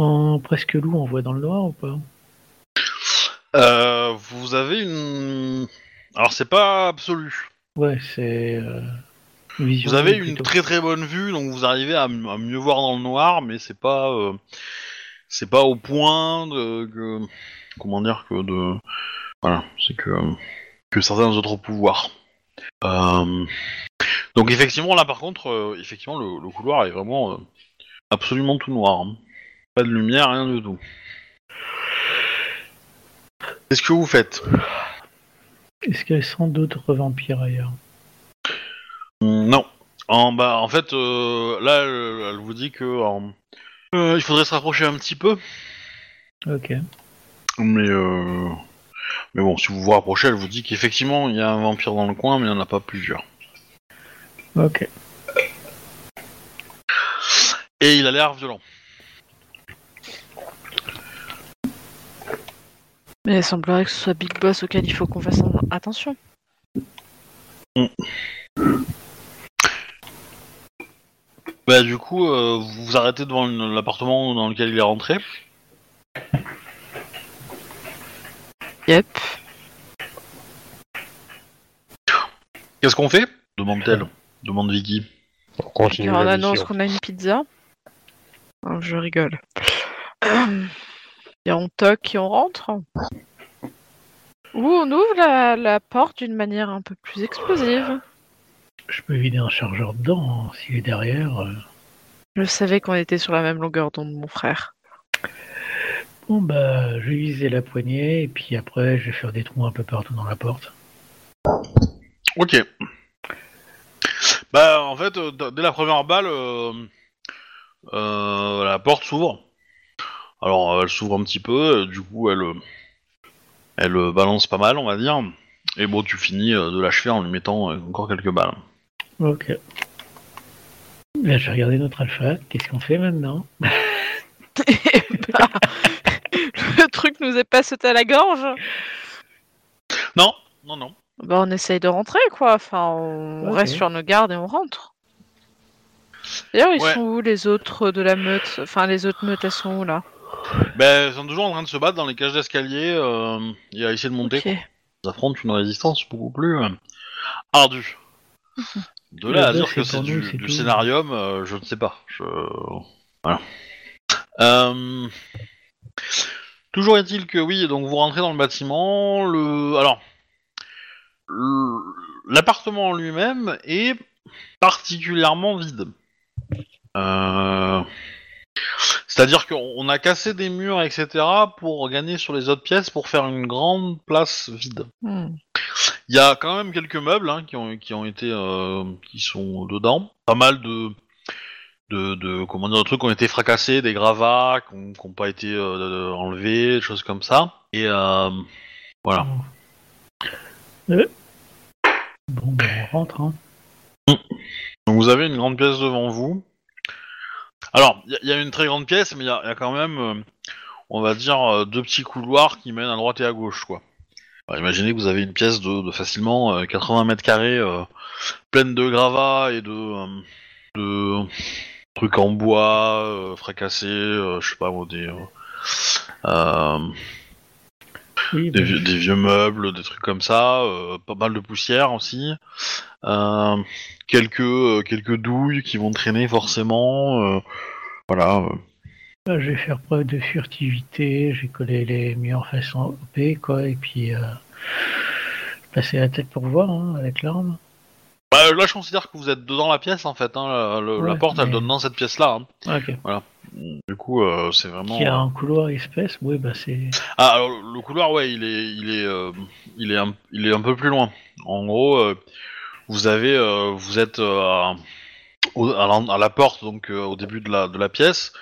En presque loup, on voit dans le noir ou pas? Euh, vous avez une... Alors, c'est pas absolu. Ouais, c'est euh, vision. Vous avez plutôt. une très très bonne vue, donc vous arrivez à, m- à mieux voir dans le noir, mais c'est pas... euh, c'est pas au point de... Que, comment dire que de... Voilà, c'est que... Que certains autres pouvoirs. Euh, Donc effectivement, là par contre, euh, effectivement, le, le couloir est vraiment euh, absolument tout noir. hein. Pas de lumière, rien du tout. Qu'est-ce que vous faites Est-ce qu'il y a sans d'autres vampires ailleurs Hmm, Non. En, bah, en fait, euh, là, elle, elle vous dit que euh, il faudrait se rapprocher un petit peu. Ok. Mais, euh, mais bon, si vous vous rapprochez, elle vous dit qu'effectivement, il y a un vampire dans le coin, mais il n'y en a pas plusieurs. Ok. Et il a l'air violent. Mais il semblerait que ce soit Big Boss auquel il faut qu'on fasse en- attention. Bah, du coup, euh, vous vous arrêtez devant l'appartement dans lequel il est rentré. Yep. Qu'est-ce qu'on fait? Demande-t-elle. Demande Vicky. On continue on annonce qu'on a une pizza. Oh, je rigole. [clears throat] Et on toque et on rentre. Ou on ouvre la, la porte d'une manière un peu plus explosive. Je peux vider un chargeur dedans hein, s'il est derrière. euh. Je savais qu'on était sur la même longueur d'onde, mon frère. Bon bah, je vais viser la poignée et puis après, je vais faire des trous un peu partout dans la porte. Ok. Bah, en fait, euh, d- dès la première balle, euh, euh, la porte s'ouvre. Alors, euh, elle s'ouvre un petit peu, et du coup, elle, euh, elle euh, balance pas mal, on va dire. Et bon, tu finis euh, de l'achever en lui mettant euh, encore quelques balles. Ok. Là, je vais regarder notre alpha. Qu'est-ce qu'on fait maintenant? Bah, [laughs] le truc nous est pas sauté à la gorge? Non, non, non. Bah, on essaye de rentrer, quoi. Enfin, on reste sur nos gardes et on rentre. D'ailleurs, ils Ouais. sont où les autres de la meute? Enfin, les autres meutes, elles sont où là? Ben, ils sont toujours en train de se battre dans les cages d'escalier euh, et à essayer de monter. Ok. Ils affrontent une résistance beaucoup plus euh, ardue. [laughs] De là à dire que c'est du, du scénarium, euh, je ne sais pas. Je... Voilà. Euh, Toujours est-il que oui, donc vous rentrez dans le bâtiment. Le alors le- l'appartement en lui-même est particulièrement vide. Euh, C'est-à-dire qu'on on a cassé des murs, etc., pour gagner sur les autres pièces pour faire une grande place vide. Hmm. Il y a quand même quelques meubles hein, qui, ont, qui ont été euh, qui sont dedans. Pas mal de de, de comment dire de trucs qui ont été fracassés, des gravats qui n'ont pas été euh, enlevés, des choses comme ça. Et euh, voilà. Bon, ben, on rentre. Hein. Donc vous avez une grande pièce devant vous. Alors, il y, a- une très grande pièce, mais il y, a quand même, euh, on va dire, euh, deux petits couloirs qui mènent à droite et à gauche, quoi. Alors, imaginez que vous avez une pièce de, facilement euh, 80 mètres carrés, euh, pleine de gravats et de, euh, trucs en bois, euh, fracassés, euh, je sais pas moi, des, euh, euh, Oui, des, vieux, des vieux meubles, des trucs comme ça, euh, pas mal de poussière aussi, euh, quelques euh, quelques douilles qui vont traîner forcément, voilà. bah, je vais faire preuve de furtivité. J'ai collé les murs façon OP, quoi, et puis passer la tête pour voir hein, avec l'arme. Bah, là, je considère que vous êtes dedans la pièce en fait. Hein, la, porte, elle mais- donne dans cette pièce-là. hein. Ok. Du coup, euh, c'est vraiment. Qui a un couloir espèce, oui, bah c'est. Ah, alors, le couloir, ouais, il est, il est, euh, il est, un, il est un peu plus loin. En gros, euh, vous avez, euh, vous êtes euh, à, au- à la, à la porte, donc euh, au début de la, de la pièce.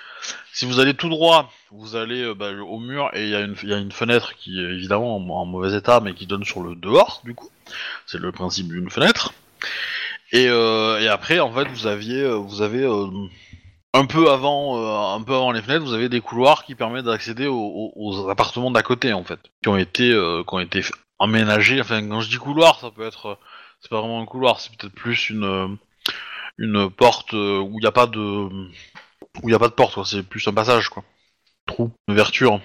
Si vous allez tout droit, vous allez euh, bah, au mur et il y, a une- il y a une fenêtre qui est évidemment en, en mauvais état, mais qui donne sur le dehors, du coup. C'est le principe d'une fenêtre. Et, euh, et après, en fait, vous aviez, euh, vous avez euh, un peu avant, un peu avant les fenêtres, vous avez des couloirs qui permettent d'accéder aux, appartements d'à côté, en fait, qui ont été, qui ont été aménagés. Enfin, quand je dis couloir, ça peut être, c'est pas vraiment un couloir, c'est peut-être plus une une porte où il n'y a pas de où il a pas de porte. C'est plus un passage, quoi. Trou, une ouverture,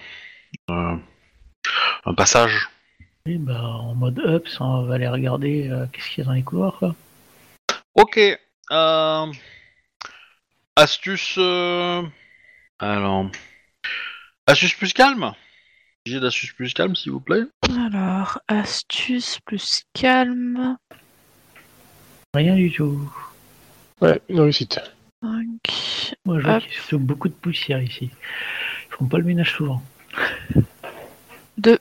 un passage. Oui, bah en mode up, on va aller regarder euh, qu'est-ce qu'il y a dans les couloirs, quoi. Ok. Euh... Astuce. euh, Alors. Astuce plus calme J'ai d'astuce plus calme, s'il vous plaît. Alors, astuce plus calme. Rien du tout. Ouais, une réussite. 5. Moi, je vois Hop. qu'il y a surtout beaucoup de poussière ici. Ils font pas le ménage souvent. 2.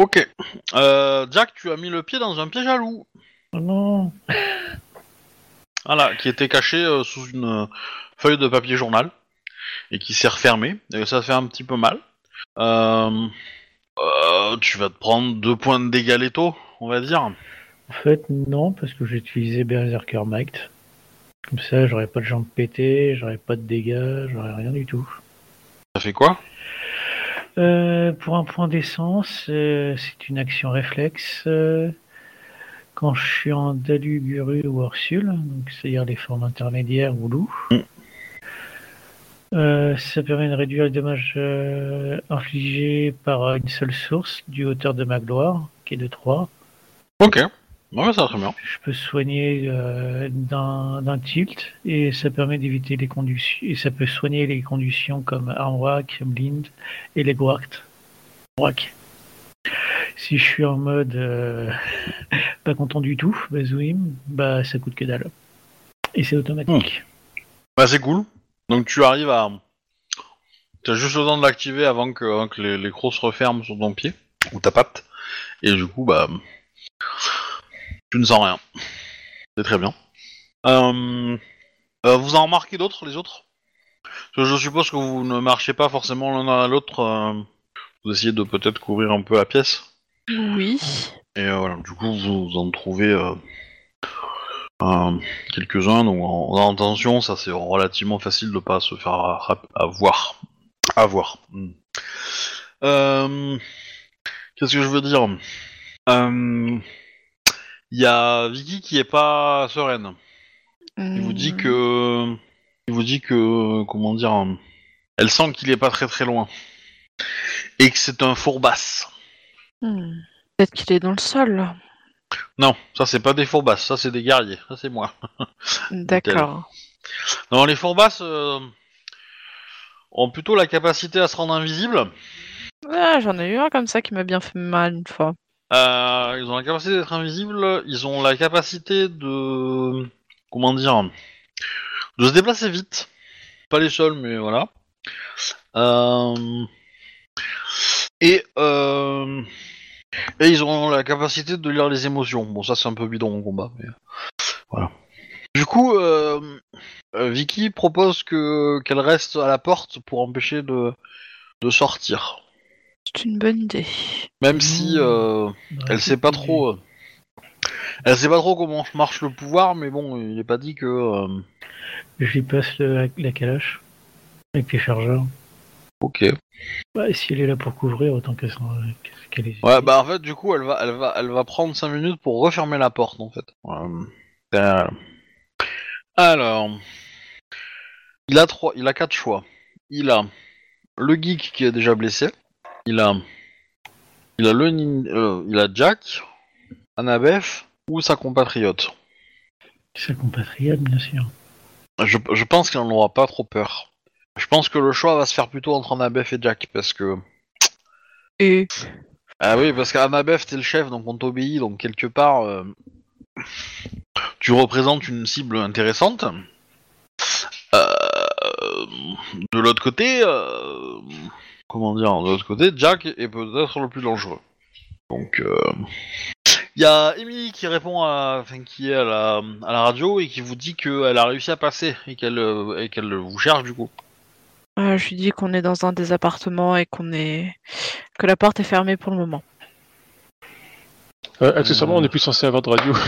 Ok. Euh, Jack, tu as mis le pied dans un piège à loup. Oh non [laughs] Voilà, qui était caché euh, sous une euh, feuille de papier journal et qui s'est refermé. Et ça fait un petit peu mal. Tu vas te prendre deux points de dégâts létaux, on va dire. En fait, non, parce que j'ai utilisé Berserker Might. Comme ça, j'aurais pas de jambes pétées, j'aurais pas de dégâts, j'aurais rien du tout. Ça fait quoi? Euh, pour un point d'essence, euh, c'est une action réflexe. euh, quand je suis en Dalu, Guru ou Ursule, donc c'est-à-dire les formes intermédiaires ou loup. Euh, ça permet de réduire les dommages euh, infligés par une seule source du hauteur de ma gloire, qui est de 3. Ok. Ouais, ça va très bien. Je peux soigner euh, d'un tilt et ça permet d'éviter les conditions et ça peut soigner les conditions comme Armwhack, Blind et les. Guac. Si je suis en mode euh, [laughs] pas content du tout, bah Zouim, bah ça coûte que dalle. Et c'est automatique. Bah c'est cool. Donc tu arrives à... Tu as juste le temps de l'activer avant que, avant que les, les crocs se referment sur ton pied, ou ta patte. Et du coup, bah... Tu ne sens rien. C'est très bien. Euh, euh, vous en remarquez d'autres, les autres? Parce que je suppose que vous ne marchez pas forcément l'un à l'autre. euh, vous essayez de peut-être couvrir un peu la pièce. Oui. Et euh, voilà, du coup, vous en trouvez euh, euh, quelques-uns. Donc, en, en intention, ça c'est relativement facile de pas se faire rap- avoir. Avoir. Hmm. Euh, Qu'est-ce que je veux dire? Euh, Il y a Vicky qui est pas sereine. Il vous dit que, il vous dit que, comment dire, elle sent qu'il est pas très très loin et que c'est un fourbasse. Hmm. Peut-être qu'il est dans le sol. là. Non, ça c'est pas des fourbasses, ça c'est des guerriers, ça c'est moi. [laughs] D'accord. Non, les fourbasses euh, ont plutôt la capacité à se rendre invisibles. Ah, J'en ai eu un comme ça qui m'a bien fait mal une fois. Euh, ils ont la capacité d'être invisibles, ils ont la capacité de... Comment dire De se déplacer vite. Pas les seuls, mais voilà. Euh, Et, euh... Et ils ont la capacité de lire les émotions. Bon, ça c'est un peu bidon en combat, mais... Voilà. Du coup, Vicky propose que qu'elle reste à la porte pour empêcher de sortir. C'est une bonne idée. Même si... Euh... Elle sait pas trop. euh, Elle sait pas trop comment marche le pouvoir, mais bon, il est pas dit que. euh, Je lui passe le- la calache avec les chargeurs. Ok. Ouais, si elle est là pour couvrir, autant qu'elle s'en- qu'elle est. Ouais, bah en fait, du coup, elle va, elle va, elle va prendre 5 minutes pour refermer la porte, en fait. Euh. Alors, il a trois, il a quatre choix. Il a le geek qui est déjà blessé. Il a, il a le, nin- euh, il a Jack, Annabeth ou sa compatriote. Sa compatriote, bien sûr. Je, je pense qu'il n'en aura pas trop peur. Je pense que le choix va se faire plutôt entre Annabeth et Jack, parce que... Et Ah oui, parce qu'Annabeth, t'es le chef, donc on t'obéit, donc quelque part, euh, tu représentes une cible intéressante. Euh, de l'autre côté, euh, comment dire, de l'autre côté, Jack est peut-être le plus dangereux. Donc, euh, il y a Emily qui répond à, enfin, qui est à la, à la radio et qui vous dit qu'elle a réussi à passer et qu'elle euh, et qu'elle vous cherche du coup. euh, je lui dis qu'on est dans un des appartements et qu'on est que la porte est fermée pour le moment. Euh, accessoirement, on n'est plus censé avoir de radio. [laughs]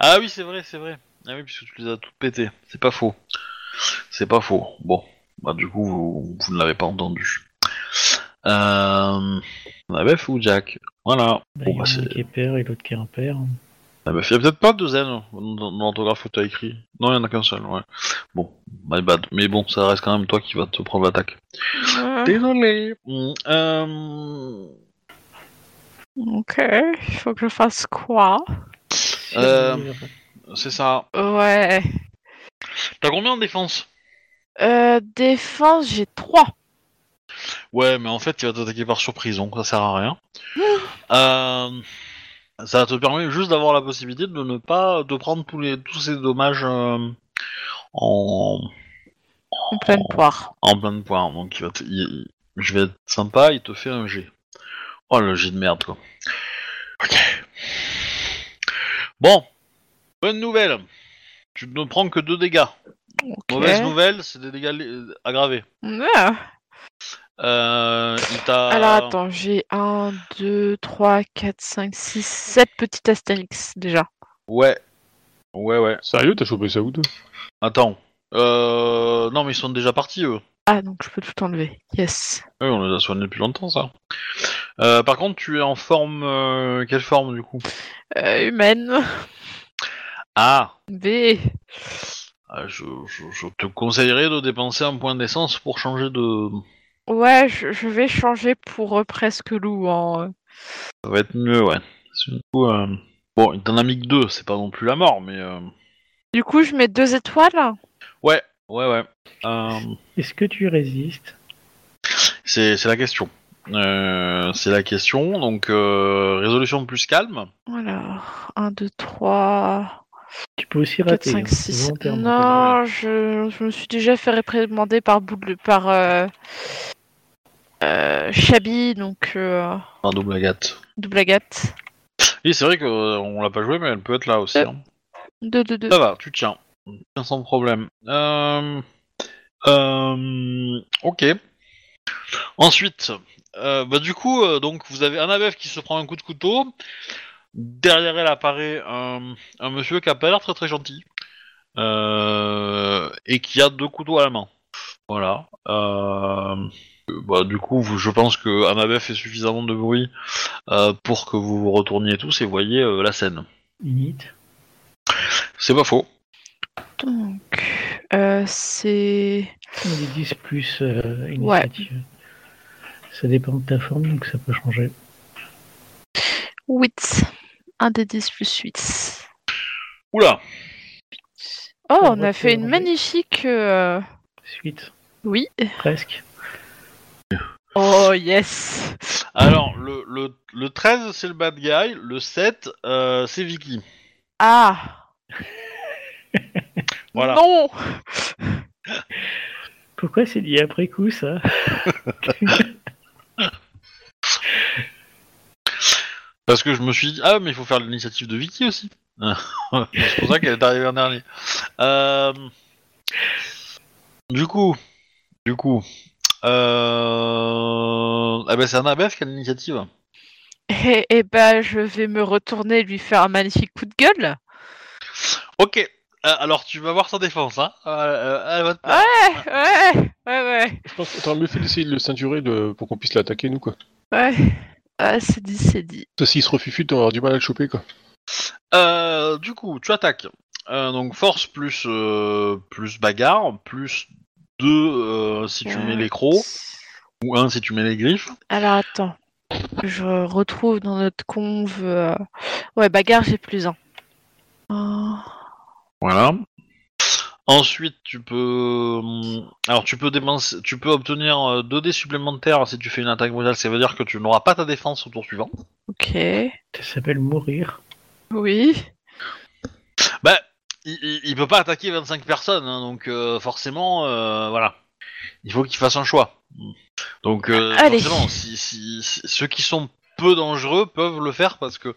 Ah oui, c'est vrai, c'est vrai. Ah oui, puisque tu les as toutes pétées. C'est pas faux. C'est pas faux. Bon, bah du coup, vous, vous ne l'avez pas entendu. Euh... Annabeth ou Jack Voilà. Bah, Bon, il y en bah a un c'est... qui est père et l'autre qui est impair. Annabeth, il y a peut-être pas deux N dans, l'orthographe que t'as écrit. Non, il y en a qu'un seul, ouais. Bon, my bad. Mais bon, ça reste quand même toi qui va te prendre l'attaque. Euh, Désolé. Euh... ok, il faut que je fasse quoi? Euh. C'est ça. Ouais. T'as combien en défense? Euh, défense, j'ai 3. Ouais, mais en fait, il va t'attaquer par surprise, donc ça sert à rien. [gasps] Euh, ça te permet juste d'avoir la possibilité de ne pas de prendre tous les tous ces dommages euh, en En pleine poire. en plein de points. Donc, il va te- il- je vais être sympa, il te fait un G. Oh le G de merde quoi. Ok. Bon, bonne nouvelle. Tu ne prends que deux dégâts. Ok. Mauvaise nouvelle, c'est des dégâts euh, aggravés. Ah. Euh, il t'a. Alors attends, j'ai 1, 2, 3, 4, 5, 6, 7 petits astérix déjà. Ouais. Ouais, ouais. Sérieux, t'as chopé ça où, toi? Attends. Euh... Non, mais ils sont déjà partis, eux. Ah, donc je peux tout enlever. Yes. Oui, on les a soignés depuis longtemps, ça. Euh, par contre, tu es en forme... euh, Quelle forme, du coup? Euh, humaine. Ah B. Euh, je, je- je te conseillerais de dépenser un point d'essence pour changer de... Ouais, je, je vais changer pour euh, presque loup en... Ça va être mieux, ouais. Du coup, euh, Bon, il t'en a mis que deux, c'est pas non plus la mort, mais... euh, Du coup, je mets deux étoiles. Ouais, ouais, ouais. Euh, Est-ce que tu résistes? c'est la question. Euh, c'est la question, donc euh, résolution plus calme. Alors, 1, 2, 3, Tu peux aussi 4, rater. 5, hein, 6. volontairement. Non, je, je me suis déjà fait réprimander par, Boule- par euh, euh, Chabi, donc euh, Un double agate. double agate. Oui, c'est vrai qu'on l'a pas joué, mais elle peut être là aussi. Euh. hein. 2, 2, 2. Ça va, tu tiens. Tu tiens sans problème. Euh... Euh... Ok. Ensuite, euh, bah du coup, euh, donc vous avez Annabeth qui se prend un coup de couteau. Derrière elle apparaît un, un monsieur qui a pas l'air très très gentil. Euh, et qui a deux couteaux à la main. Voilà. Euh, bah, du coup, vous- je pense que Annabeth fait suffisamment de bruit euh, pour que vous vous retourniez tous et voyez euh, la scène. Init. C'est pas faux. Donc, euh, c'est. On dit 10 plus euh, initiative. Ça dépend de ta forme, donc ça peut changer. 8. 1 des 10 plus 8. Oula Oh, On a fait une magnifique. euh, Suite, Oui. presque. Oh, yes. Alors, le, le, le 13, c'est le bad guy. Le 7, euh, c'est Vicky. Ah. [laughs] Voilà. Non. Pourquoi c'est dit après coup ça? [laughs] Parce que je me suis dit, ah, mais il faut faire l'initiative de Vicky aussi. [laughs] c'est pour ça qu'elle est arrivée en dernier. Euh, Du coup, du coup, euh... ah ben c'est Annabeth qui a l'initiative. Eh, eh ben, je vais me retourner et lui faire un magnifique coup de gueule. Ok, euh, alors tu vas voir sa défense, hein. Euh, euh, elle va te plaire. Ouais, ouais, ouais, ouais. Je pense que t'aurais mieux fait d'essayer de le ceinturer de- pour qu'on puisse l'attaquer, nous, quoi. Ouais. Ah, c'est dit, c'est dit. Ça, s'il se refufute, on va avoir du mal à le choper, quoi. Euh, du coup, tu attaques. Euh, donc force plus euh, plus bagarre plus 2 si tu mets les crocs ou 1 si tu mets les griffes. Alors attends. Je retrouve dans notre conve. Ouais, bagarre, j'ai plus un. Oh. Voilà. Ensuite, tu peux hum, alors tu peux dépenser, tu peux obtenir 2 dés supplémentaires si tu fais une attaque brutale, ça veut dire que tu n'auras pas ta défense au tour suivant. Ok. Ça s'appelle mourir. Oui. Bah, il, il, il peut pas attaquer 25 personnes, hein, donc euh, forcément, euh, voilà. Il faut qu'il fasse un choix. Donc, euh, forcément, si, si- si- ceux qui sont peu dangereux peuvent le faire parce que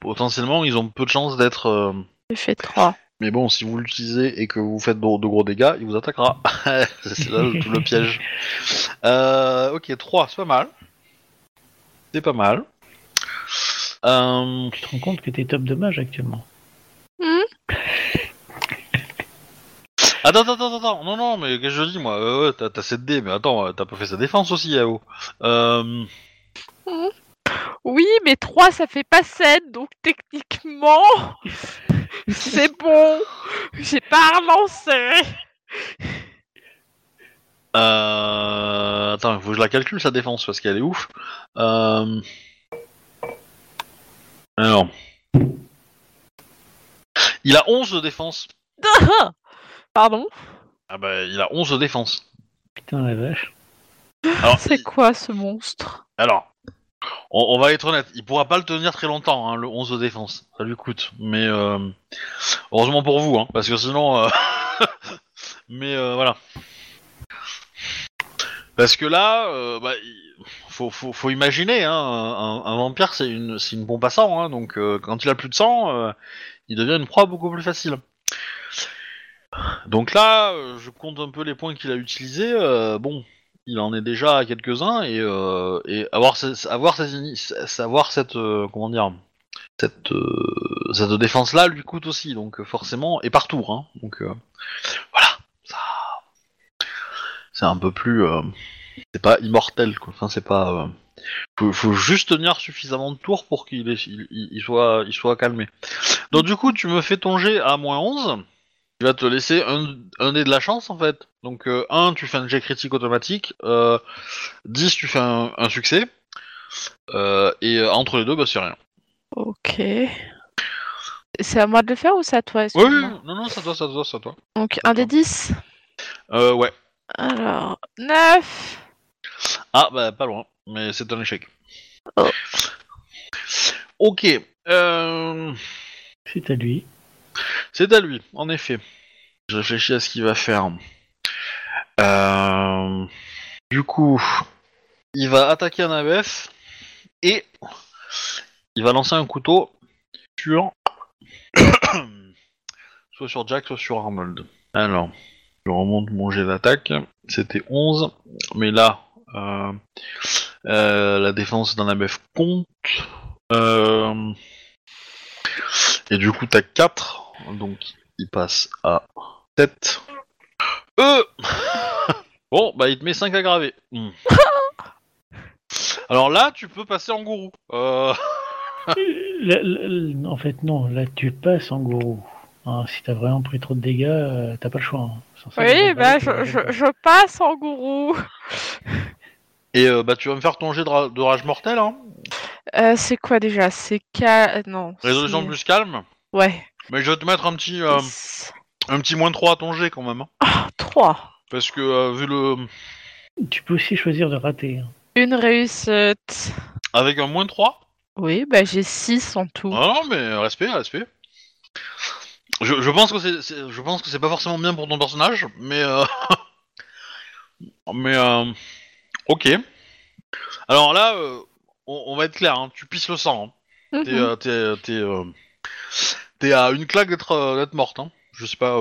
potentiellement ils ont peu de chances d'être. euh, J'ai fait 3. Mais bon, si vous l'utilisez et que vous faites de, de gros dégâts, il vous attaquera. [laughs] c'est là le- tout le piège. Euh, ok, 3, c'est pas mal. C'est pas mal. Euh, Tu te rends compte que t'es top de mage actuellement. [laughs] Attends, attends, attends, attends, non, non, mais qu'est-ce que je dis moi euh, ouais, T'as t'as 7 dés, mais attends, t'as pas fait sa défense aussi, Yao. Euh, Oui, mais 3, ça fait pas 7, donc techniquement, [laughs] c'est bon. J'ai pas relancé. euh, attends, faut que je la calcule sa défense parce qu'elle est ouf. Euh, alors. Il a 11 de défense. [laughs] Pardon? Ah bah, il a 11 de défense. Putain la vache. Alors, C'est il- quoi ce monstre? Alors on, va être honnête, il pourra pas le tenir très longtemps, hein, le 11 de défense. Ça lui coûte. Mais euh, heureusement pour vous, hein, parce que sinon. euh, [laughs] mais euh, voilà. Parce que là, bah, faut, imaginer, hein, un, vampire c'est une, c'est une pompe à sang, hein, donc quand il a plus de sang, il devient une proie beaucoup plus facile. Donc là, je compte un peu les points qu'il a utilisés. bon, il en est déjà à quelques-uns et, euh, et avoir, avoir, savoir cette euh, comment dire cette, euh, cette défense là lui coûte aussi donc euh, forcément et par tour hein, donc euh, voilà. Ça c'est un peu plus euh, c'est pas immortel quoi. Enfin c'est pas euh, faut, juste tenir suffisamment de tours pour qu'il il- il soit il soit calmé. Donc du coup tu me fais ton jet à moins 11 il va te laisser un, un dé de la chance en fait. Donc 1 tu fais un jet critique automatique, euh, 10 tu fais un, un succès, euh, et euh, entre les deux bah c'est rien. Ok. C'est à moi de le faire ou c'est à toi Oui, non, non, ça doit, ça doit, ça doit. Donc un des 10 Euh, ouais. Alors, 9 Ah bah pas loin, mais c'est un échec. Oh. Ok, euh, C'est à lui. C'est à lui, en effet. Je réfléchis à ce qu'il va faire. Euh, du coup, il va attaquer un ABF et il va lancer un couteau sur [coughs] soit sur Jack, soit sur Arnold. Alors, je remonte mon jet d'attaque. C'était 11, mais là, euh, euh, la défense d'un ABF compte. Et du coup, t'as 4, donc il passe à 7. Euh [laughs] Bon, bah il te met 5 aggravés. Hmm. Alors là, tu peux passer en gourou. Euh... [laughs] En fait, non, là tu passes en gourou. Hein, si t'as vraiment pris trop de dégâts, euh, t'as pas le choix. hein. Sans ça, Oui, bah je, je, passe en gourou. Et euh, bah tu vas me faire ton jet de, ra- de rage mortel, hein Euh, c'est quoi déjà? C'est ca... Non. Résolution plus calme? Ouais. Mais je vais te mettre un petit, euh, un petit moins 3 à ton jet quand même. hein. Ah, 3. Parce que euh, vu le. Tu peux aussi choisir de rater. hein. Une réussite. Avec un moins 3 Oui, bah j'ai 6 en tout. Ah non, mais respect, respect. Je, je pense que c'est, c'est- je pense que c'est pas forcément bien pour ton personnage, mais euh, [laughs] mais euh, ok. Alors là, euh, on, on va être clair, hein, tu pisses le sang. hein. T'es, euh, t'es, euh, à une claque d'être, morte. Hein. Je sais pas.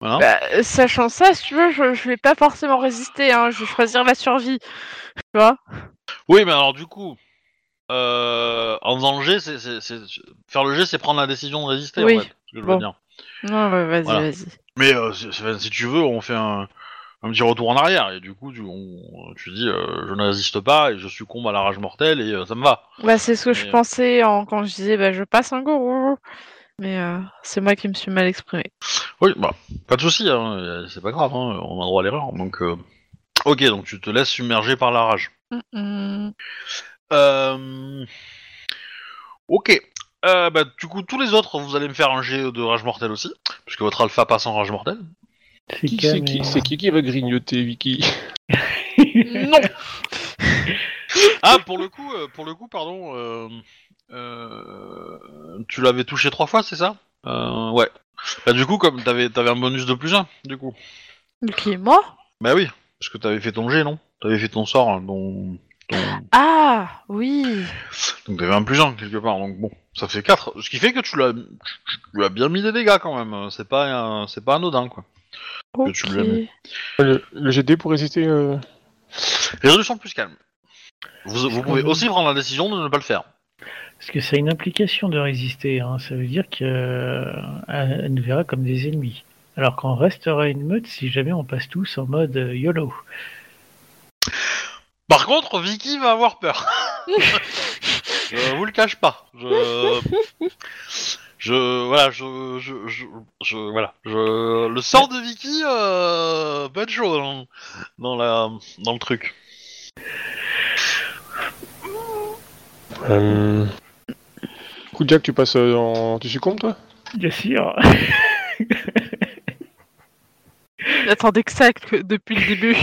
Voilà. Bah, sachant ça, si tu veux, je, je vais pas forcément résister, hein. je vais choisir la survie. Tu vois? Oui, mais alors du coup, en faisant le jet, faire le jet, c'est prendre la décision de résister. Oui. En fait, ce que je veux Bon. dire. Non, ouais, vas-y, Voilà. vas-y. Mais si tu veux, on fait un, un petit retour en arrière et du coup, tu, on- tu dis, euh, je ne résiste pas et je succombe à la rage mortelle et euh, ça me va. Bah, c'est ce que je Mais, euh, pensais en... quand je disais bah, je passe un gourou. Mais euh, c'est moi qui me suis mal exprimé. Oui, bah, pas de souci, hein, c'est pas grave, hein, on a droit à l'erreur. Donc, ok, donc tu te laisses submerger par la rage. Ok. Bah, du coup, tous les autres, vous allez me faire un jet de rage mortelle aussi, puisque votre alpha passe en rage mortelle. C'est Qui, c'est qui, c'est qui qui va grignoter, Vicky [laughs] Non [laughs] Ah, pour le coup, euh, pour le coup, pardon, euh, euh, tu l'avais touché trois fois, c'est ça? Euh, Ouais. Bah, du coup, comme t'avais, t'avais un bonus de plus un, du coup. Ok, moi Bah oui, parce que t'avais fait ton jet, non? T'avais fait ton sort, hein, ton, ton- Ah, oui donc t'avais un plus un quelque part. Donc bon, ça fait 4 Ce qui fait que tu l'as, tu, tu lui as bien mis des dégâts quand même. C'est pas, un- c'est pas anodin quoi. Tu mis. le, le GD pour résister euh, Résolution plus calme. Vous, vous pouvez aussi prendre la décision de ne pas le faire. Parce que ça a une implication de résister. hein. Ça veut dire qu'elle elle nous verra comme des ennemis. Alors qu'on restera une meute si jamais on passe tous en mode euh, YOLO. Par contre, Vicky va avoir peur. [laughs] je vous le cache pas. Je, [laughs] je, voilà, je, je, je, je- voilà, je, le sort de Vicky euh, être chaud dans, dans la, dans le truc. euh... Coup Jack, tu passes en... Tu succombes, toi? Bien sûr. [laughs] J'attendais que ça que depuis le début.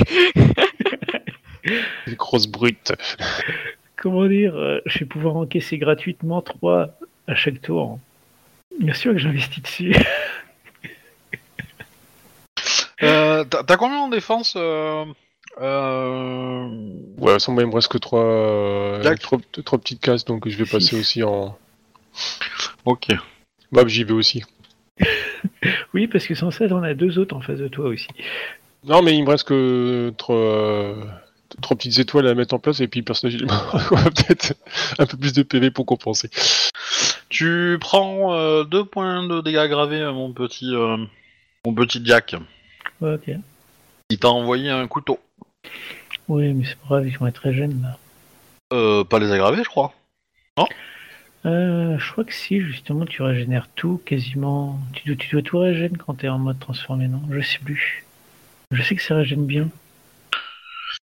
[laughs] Les grosses brutes. Comment dire euh, Je vais pouvoir encaisser gratuitement 3 à chaque tour. Bien sûr que j'investis dessus. Euh, T'as combien en défense euh, euh, Ouais, il me reste que trois, euh, trois, trois petites cases, donc je vais passer Six. aussi en... Ok. Bah, j'y vais aussi. [laughs] Oui, parce que sans ça, on a deux autres en face de toi aussi. Non, mais il me reste que trois, trois petites étoiles à mettre en place, et puis le personnage, il peut-être un peu plus de PV pour compenser. Tu prends euh, deux points de dégâts gravés, euh, mon petit, euh, mon petit Jack. Ok. Il t'a envoyé un couteau. Oui, mais c'est pas grave, ils vont être très jeunes là. Euh, pas les aggraver, je crois. Euh, je crois que si, justement, tu régénères tout quasiment. Tu dois, tu dois tout régénérer quand t'es en mode transformé, non? Je sais plus. Je sais que ça régène bien.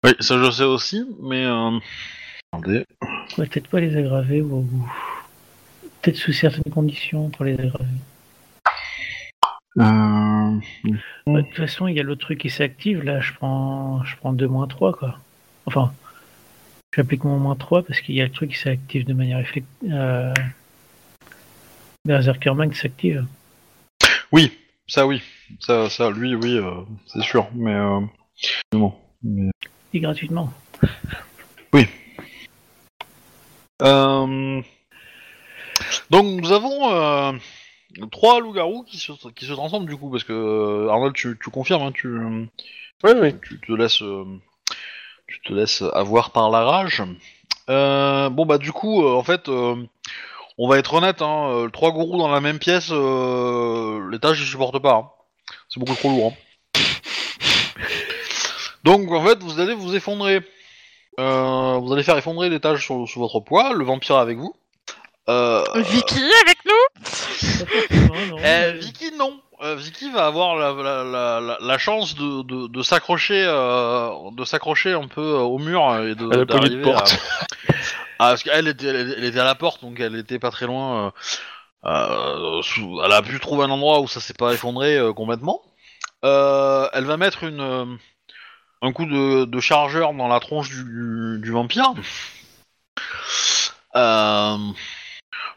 Oui, ça je sais aussi, mais euh... attendez. Ouais, peut-être pas les aggraver ou, ou- peut-être sous certaines conditions pour les aggraver. Euh... Ouais, de toute façon, il y a l'autre truc qui s'active. Là, je prends, je prends 2 moins 3, quoi. Enfin, j'applique mon moins 3 parce qu'il y a le truc qui s'active de manière effective. Euh... Berserkerman qui s'active. Oui, ça oui, ça, ça, lui, oui, euh, c'est sûr, mais euh... Mais- Et gratuitement. Euh... Donc nous avons euh, trois loups-garous qui se, qui se transforment du coup, parce que euh, Arnold, tu, tu confirmes, hein, tu, tu te laisses, euh, tu te laisses avoir par la rage. Bon bah du coup, en fait, on va être honnête, hein, trois gourous dans la même pièce, tâches ils supportent pas. hein. C'est beaucoup trop lourd. hein. Donc en fait, vous allez vous effondrer. Euh, vous allez faire effondrer sous, sous votre poids, le vampire avec vous. Euh, Vicky avec nous non. euh, Vicky, non. Euh, Vicky va avoir la, la, la, la- la chance de, de, de s'accrocher euh, de s'accrocher un peu au mur et de À la poignée de à, porte. [laughs] Ah, parce qu'elle était, elle, elle était à la porte, donc elle était pas très loin. euh, euh, sous- elle a pu trouver un endroit où ça s'est pas effondré euh, complètement. Euh, elle va mettre une, euh, un coup de, de chargeur dans la tronche du, du vampire.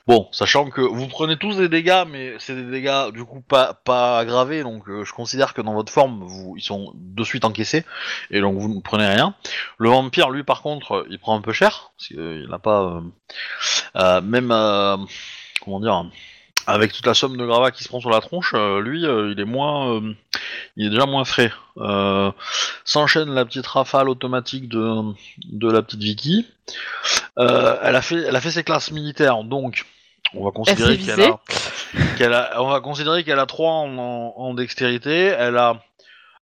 Euh, bon, sachant que vous prenez tous des dégâts, mais c'est des dégâts du coup pas, pas aggravés, donc euh, je considère que dans votre forme, vous, ils sont de suite encaissés, et donc vous ne prenez rien. Le vampire, lui, par contre, il prend un peu cher, parce qu'il n'a pas... euh, euh, même... euh, comment dire avec toute la somme de gravats qui se prend sur la tronche, euh, lui, euh, il est moins, euh, il est déjà moins frais. Euh, S'enchaîne la petite rafale automatique de, de la petite Vicky. Euh, elle a fait, elle a fait ses classes militaires, donc on va considérer qu'elle a, qu'elle a, on va considérer qu'elle a 3 en, en, en dextérité, elle a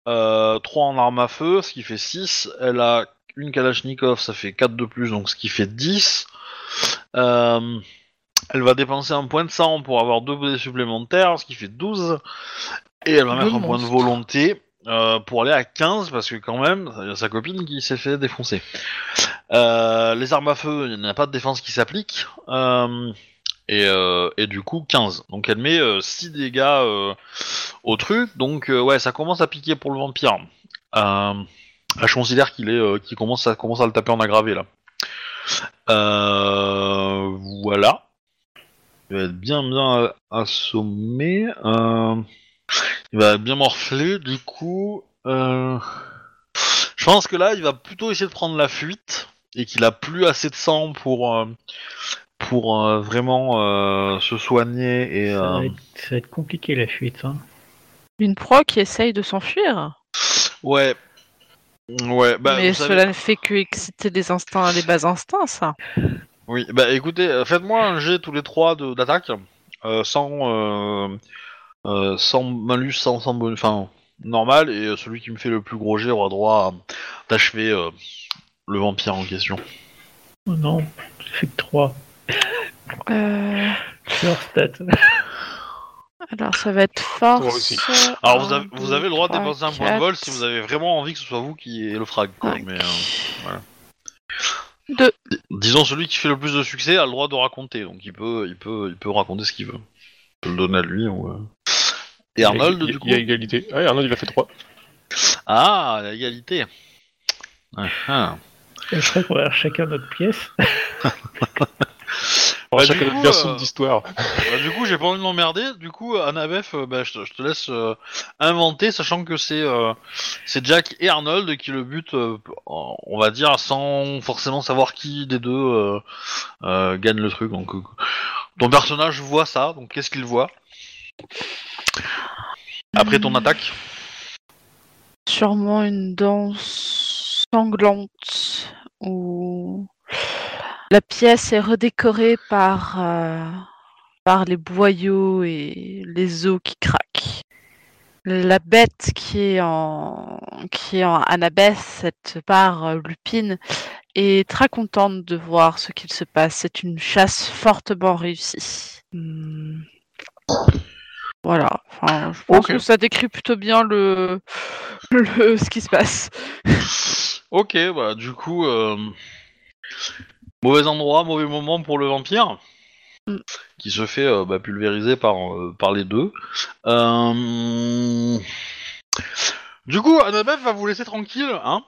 euh, 3 en arme à feu, ce qui fait 6, elle a une Kalachnikov, ça fait 4 de plus, donc ce qui fait 10. Euh, elle va dépenser un point de sang pour avoir deux dés supplémentaires, ce qui fait 12. Et elle va mettre un point de volonté euh, pour aller à 15, parce que quand même, il y a sa copine qui s'est fait défoncer. Euh, les armes à feu, il n'y a pas de défense qui s'applique. Euh, et, euh, et du coup, 15. Donc elle met 6 dégâts euh, au truc. Donc euh, ouais, ça commence à piquer pour le vampire. Euh, je considère qu'il est, euh, qu'il commence, à, le taper en aggravé là. Euh, voilà. Il va être bien bien euh, assommé. Euh, il va bien morfler. Du coup, euh, je pense que là, il va plutôt essayer de prendre la fuite et qu'il a plus assez de sang pour euh, pour euh, vraiment euh, se soigner et. Ça, va euh, être, ça va être compliqué la fuite. Hein. Une proie qui essaye de s'enfuir. Ouais. Ouais, bah, mais savez- cela ne fait que exciter les instincts, les bas instincts, ça. Oui, bah écoutez, faites-moi un jet tous les trois de- d'attaque, euh, sans, euh, euh, sans malus, sans, sans bonus, enfin, normal, et celui qui me fait le plus gros jet aura droit d'achever euh, le vampire en question. Oh non, j'ai fait que 3. Euh, alors, ça va être force. Toi aussi. Alors vous avez, vous deux, avez le droit de dépenser un point de vol si vous avez vraiment envie que ce soit vous qui ait le frag, quoi, cinq. mais... euh, Deux. disons celui qui fait le plus de succès a le droit de raconter, donc il peut, il peut, il peut raconter ce qu'il veut. Je peux le donner à lui ou... euh. Et Arnold, il y a, du coup Il y a égalité. Ah, Arnold, il a fait 3. Ah, la égalité. Ah, ah. Je crois qu'on avoir chacun notre pièce. [laughs] Bah, chacun version euh, d'histoire. Bah, du coup, j'ai pas envie de m'emmerder. Du coup, Annabeth, euh, bah, je, te, je te laisse euh, inventer, sachant que c'est euh, c'est Jack et Arnold qui le butent, euh, en- on va dire, sans forcément savoir qui des deux euh, euh, gagne le truc. Donc, euh, ton personnage voit ça. Donc, qu'est-ce qu'il voit? Après ton Hmm. attaque? Sûrement une danse sanglante où la pièce est redécorée par, euh, par les boyaux et les os qui craquent. La bête qui est en, qui est en Annabeth, cette part euh, lupine, est très contente de voir ce qu'il se passe. C'est une chasse fortement réussie. Hmm. Voilà. Enfin, je pense que ça décrit plutôt bien le, le ce qui se passe. Ok, bah du coup, euh, mauvais endroit, mauvais moment pour le vampire, Mm. qui se fait euh, bah, pulvériser par, euh, par les deux. Euh, Du coup, Annabeth va vous laisser tranquille, hein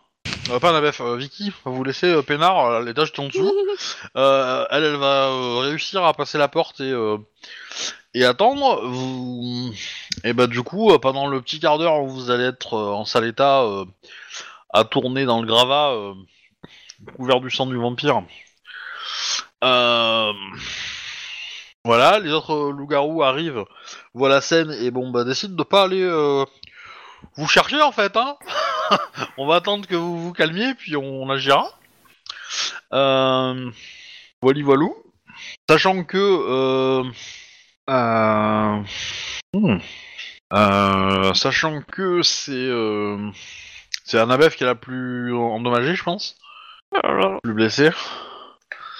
Euh, Pas Annabeth, Vicky va vous laisser peinard qui est en dessous. [laughs] Elle, elle va réussir à passer la porte et, et attendre. Vous... Et bah du coup, pendant le petit quart d'heure où vous allez être en sale état, à tourner dans le gravat, couvert du sang du vampire. Euh, Voilà, les autres loups-garous arrivent, voient la scène et bon bah décident de pas aller euh, vous chercher en fait. Hein [laughs] on va attendre que vous vous calmiez puis on, agira. Euh, Voili voilou. Sachant que euh, hmm. Sachant que c'est c'est Annabeth qui est la plus endommagée, je pense, plus blessée.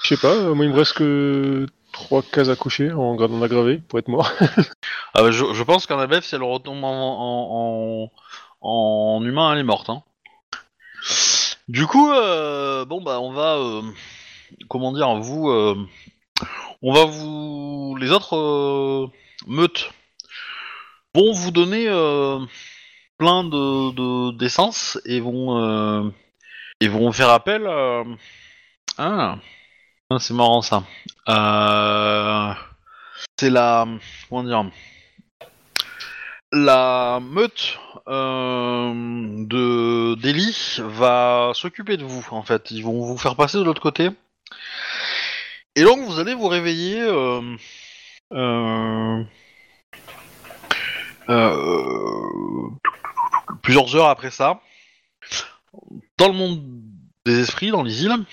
Je sais pas, moi il me reste que 3 cases à coucher en gradant aggravé pour être mort. [laughs] Ah bah, je, pense qu'Annabeth, si elle retombe en, en, en, humain, elle est morte. Hein. Du coup, euh, bon bah on va euh, comment dire, vous, euh, on va vous, les autres meutes vont vous donner plein de de- d'essence et vont et vont faire appel. à- Ah, Ah, c'est marrant ça. Euh, c'est la, comment dire, la meute euh, de va s'occuper de vous en fait. Ils vont vous faire passer de l'autre côté. Et donc vous allez vous réveiller euh, plusieurs heures après ça dans le monde des esprits, dans les îles,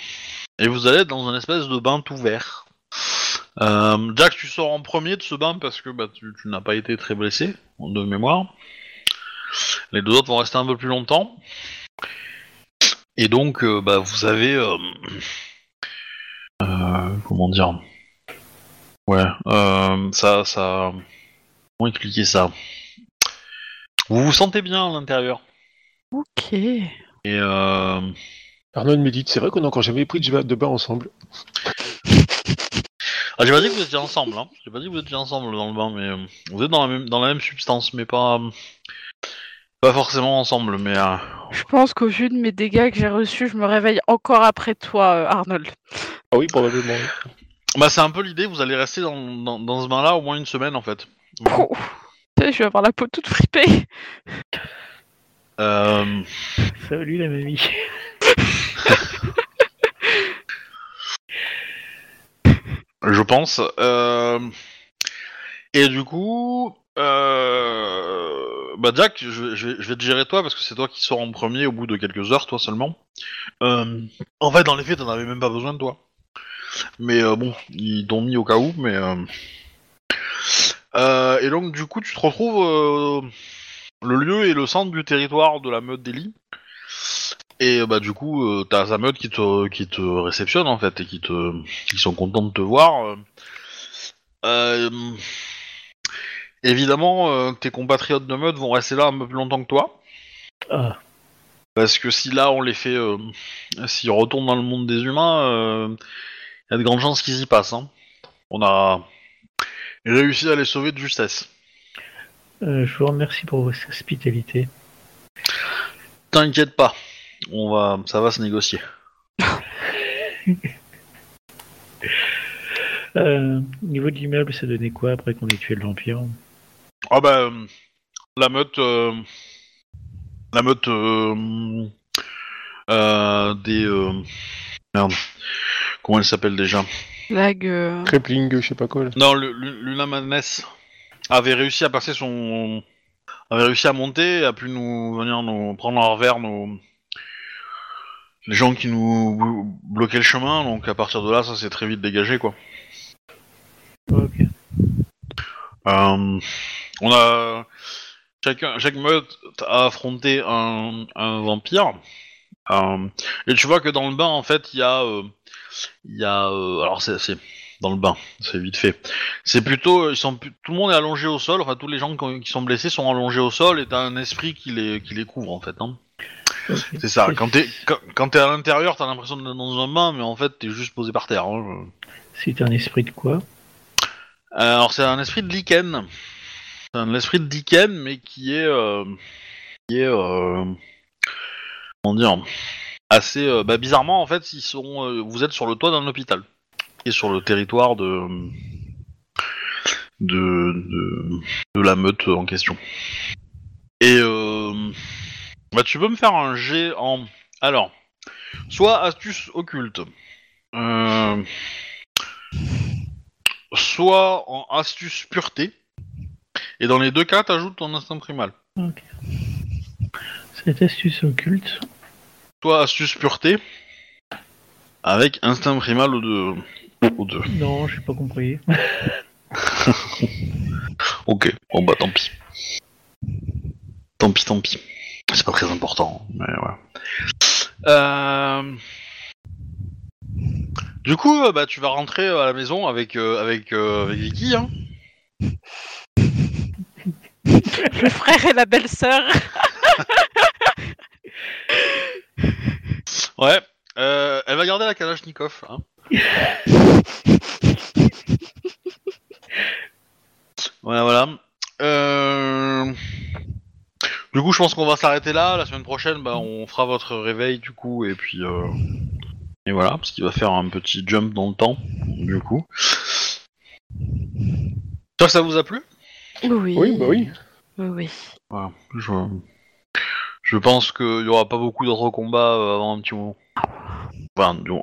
et vous allez être dans un espèce de bain tout vert. Euh, Jack, tu sors en premier de ce bain parce que bah, tu, tu n'as pas été très blessé, de mémoire. Les deux autres vont rester un peu plus longtemps. Et donc, euh, bah, vous avez... euh, comment dire? Ouais, ça, ça... Comment expliquer ça? Vous vous sentez bien à l'intérieur. Ok. Et Arnold me dit, c'est vrai qu'on a encore jamais pris de bain- ensemble. Ah, j'ai pas dit que vous étiez ensemble, hein. J'ai pas dit que vous étiez ensemble dans le bain, mais euh, vous êtes dans la même, dans la même substance, mais pas, euh, pas forcément ensemble, mais euh, Je pense qu'au vu de mes dégâts que j'ai reçus, je me réveille encore après toi, euh, Arnold. Ah oui, probablement. bah c'est un peu l'idée. Vous allez rester dans, dans, dans ce bain-là au moins une semaine en fait. Oh. Tu sais, Je vais avoir la peau toute fripée. Euh, Salut la mamie. [laughs] je pense. Euh, et du coup, euh, bah Jack, je, je vais, je vais te gérer toi parce que c'est toi qui sors en premier au bout de quelques heures, toi seulement. Euh, en fait, dans les faits, t'en avais même pas besoin de toi. Mais euh, bon, ils t'ont mis au cas où, mais. Et donc, du coup, tu te retrouves. Euh, le lieu est le centre du territoire de la meute d'Eli. Et bah du coup, euh, t'as sa meute qui te, qui te réceptionne en fait et qui te, qui sont contents de te voir. euh. Euh, évidemment, euh, tes compatriotes de meute vont rester là un peu plus longtemps que toi. Ah, Parce que si là on les fait, euh, s'ils retournent dans le monde des humains, il y a de grandes chances qu'ils y passent. hein. On a réussi à les sauver de justesse. Euh, je vous remercie pour votre hospitalité. T'inquiète pas, on va, ça va se négocier. [laughs] Euh, au niveau de l'immeuble, ça donnait quoi après qu'on ait tué le vampire? Ah bah euh, la meute, euh, la meute euh, euh, des euh, merde, comment elle s'appelle déjà? Lag. euh, Krepling, je sais pas quoi. là. Non, le, le- Luna Madness avait réussi à passer son, avait réussi à monter, a pu nous venir nous prendre en revers nos les gens qui nous blo- bloquaient le chemin. Donc à partir de là, ça s'est très vite dégagé quoi. Ok. Euh, on a chacun, chaque meute a affronté un, un vampire. Euh, et tu vois que dans le bain, en fait, il y a, euh, il y a, alors c'est dans le bain, c'est vite fait. C'est plutôt, ils sont, plus- tout le monde est allongé au sol. Enfin, tous les gens qui, qui sont blessés sont allongés au sol et t'as un esprit qui les, qui les couvre en fait. Hein. C'est ça. Quand t'es, quand, quand t'es à l'intérieur, t'as l'impression d'être dans un bain, mais en fait, t'es juste posé par terre. hein. C'est un esprit de quoi? Alors c'est un esprit de lichen. C'est un esprit de lichen, mais qui est, euh, qui est, euh, comment dire, assez, euh, bah, bizarrement en fait, ils sont, euh, vous êtes sur le toit d'un hôpital, est sur le territoire de, de, de, de la meute en question. Et euh, bah tu peux me faire un jet en, alors, soit astuce occulte. Euh, soit en astuce pureté. Et dans les deux cas, t'ajoutes ton instinct primal. Cette astuce occulte. Soit astuce pureté avec instinct primal au Non, j'ai pas compris. [laughs] Ok, bon bah tant pis. Tant pis, tant pis. C'est pas très important, mais ouais. Euh... Du coup, euh, bah tu vas rentrer à la maison avec euh, avec euh, avec Vicky, hein. Le frère et la belle-sœur. [laughs] Ouais. Euh, elle va garder la Kalachnikov, hein. Voilà, voilà. Euh... Du coup, je pense qu'on va s'arrêter là. La semaine prochaine, bah, on fera votre réveil, du coup, et puis... Euh... Et voilà, parce qu'il va faire un petit jump dans le temps, du coup. J'espère que ça vous a plu? Oui. Oui, bah oui. Oui, oui. Voilà. Je, je pense qu'il y aura pas beaucoup d'autres combats euh, avant un petit moment.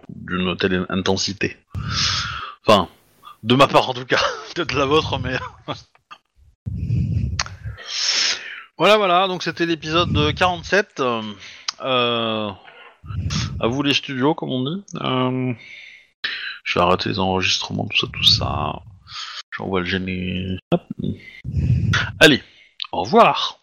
D'une telle intensité. Enfin, de ma part en tout cas. [laughs] Peut-être la vôtre, mais... [laughs] voilà, voilà. Donc c'était l'épisode de 47. Euh, à vous les studios, comme on dit. Euh, je vais arrêter les enregistrements, tout ça, tout ça. J'envoie le. Hop. Allez, au revoir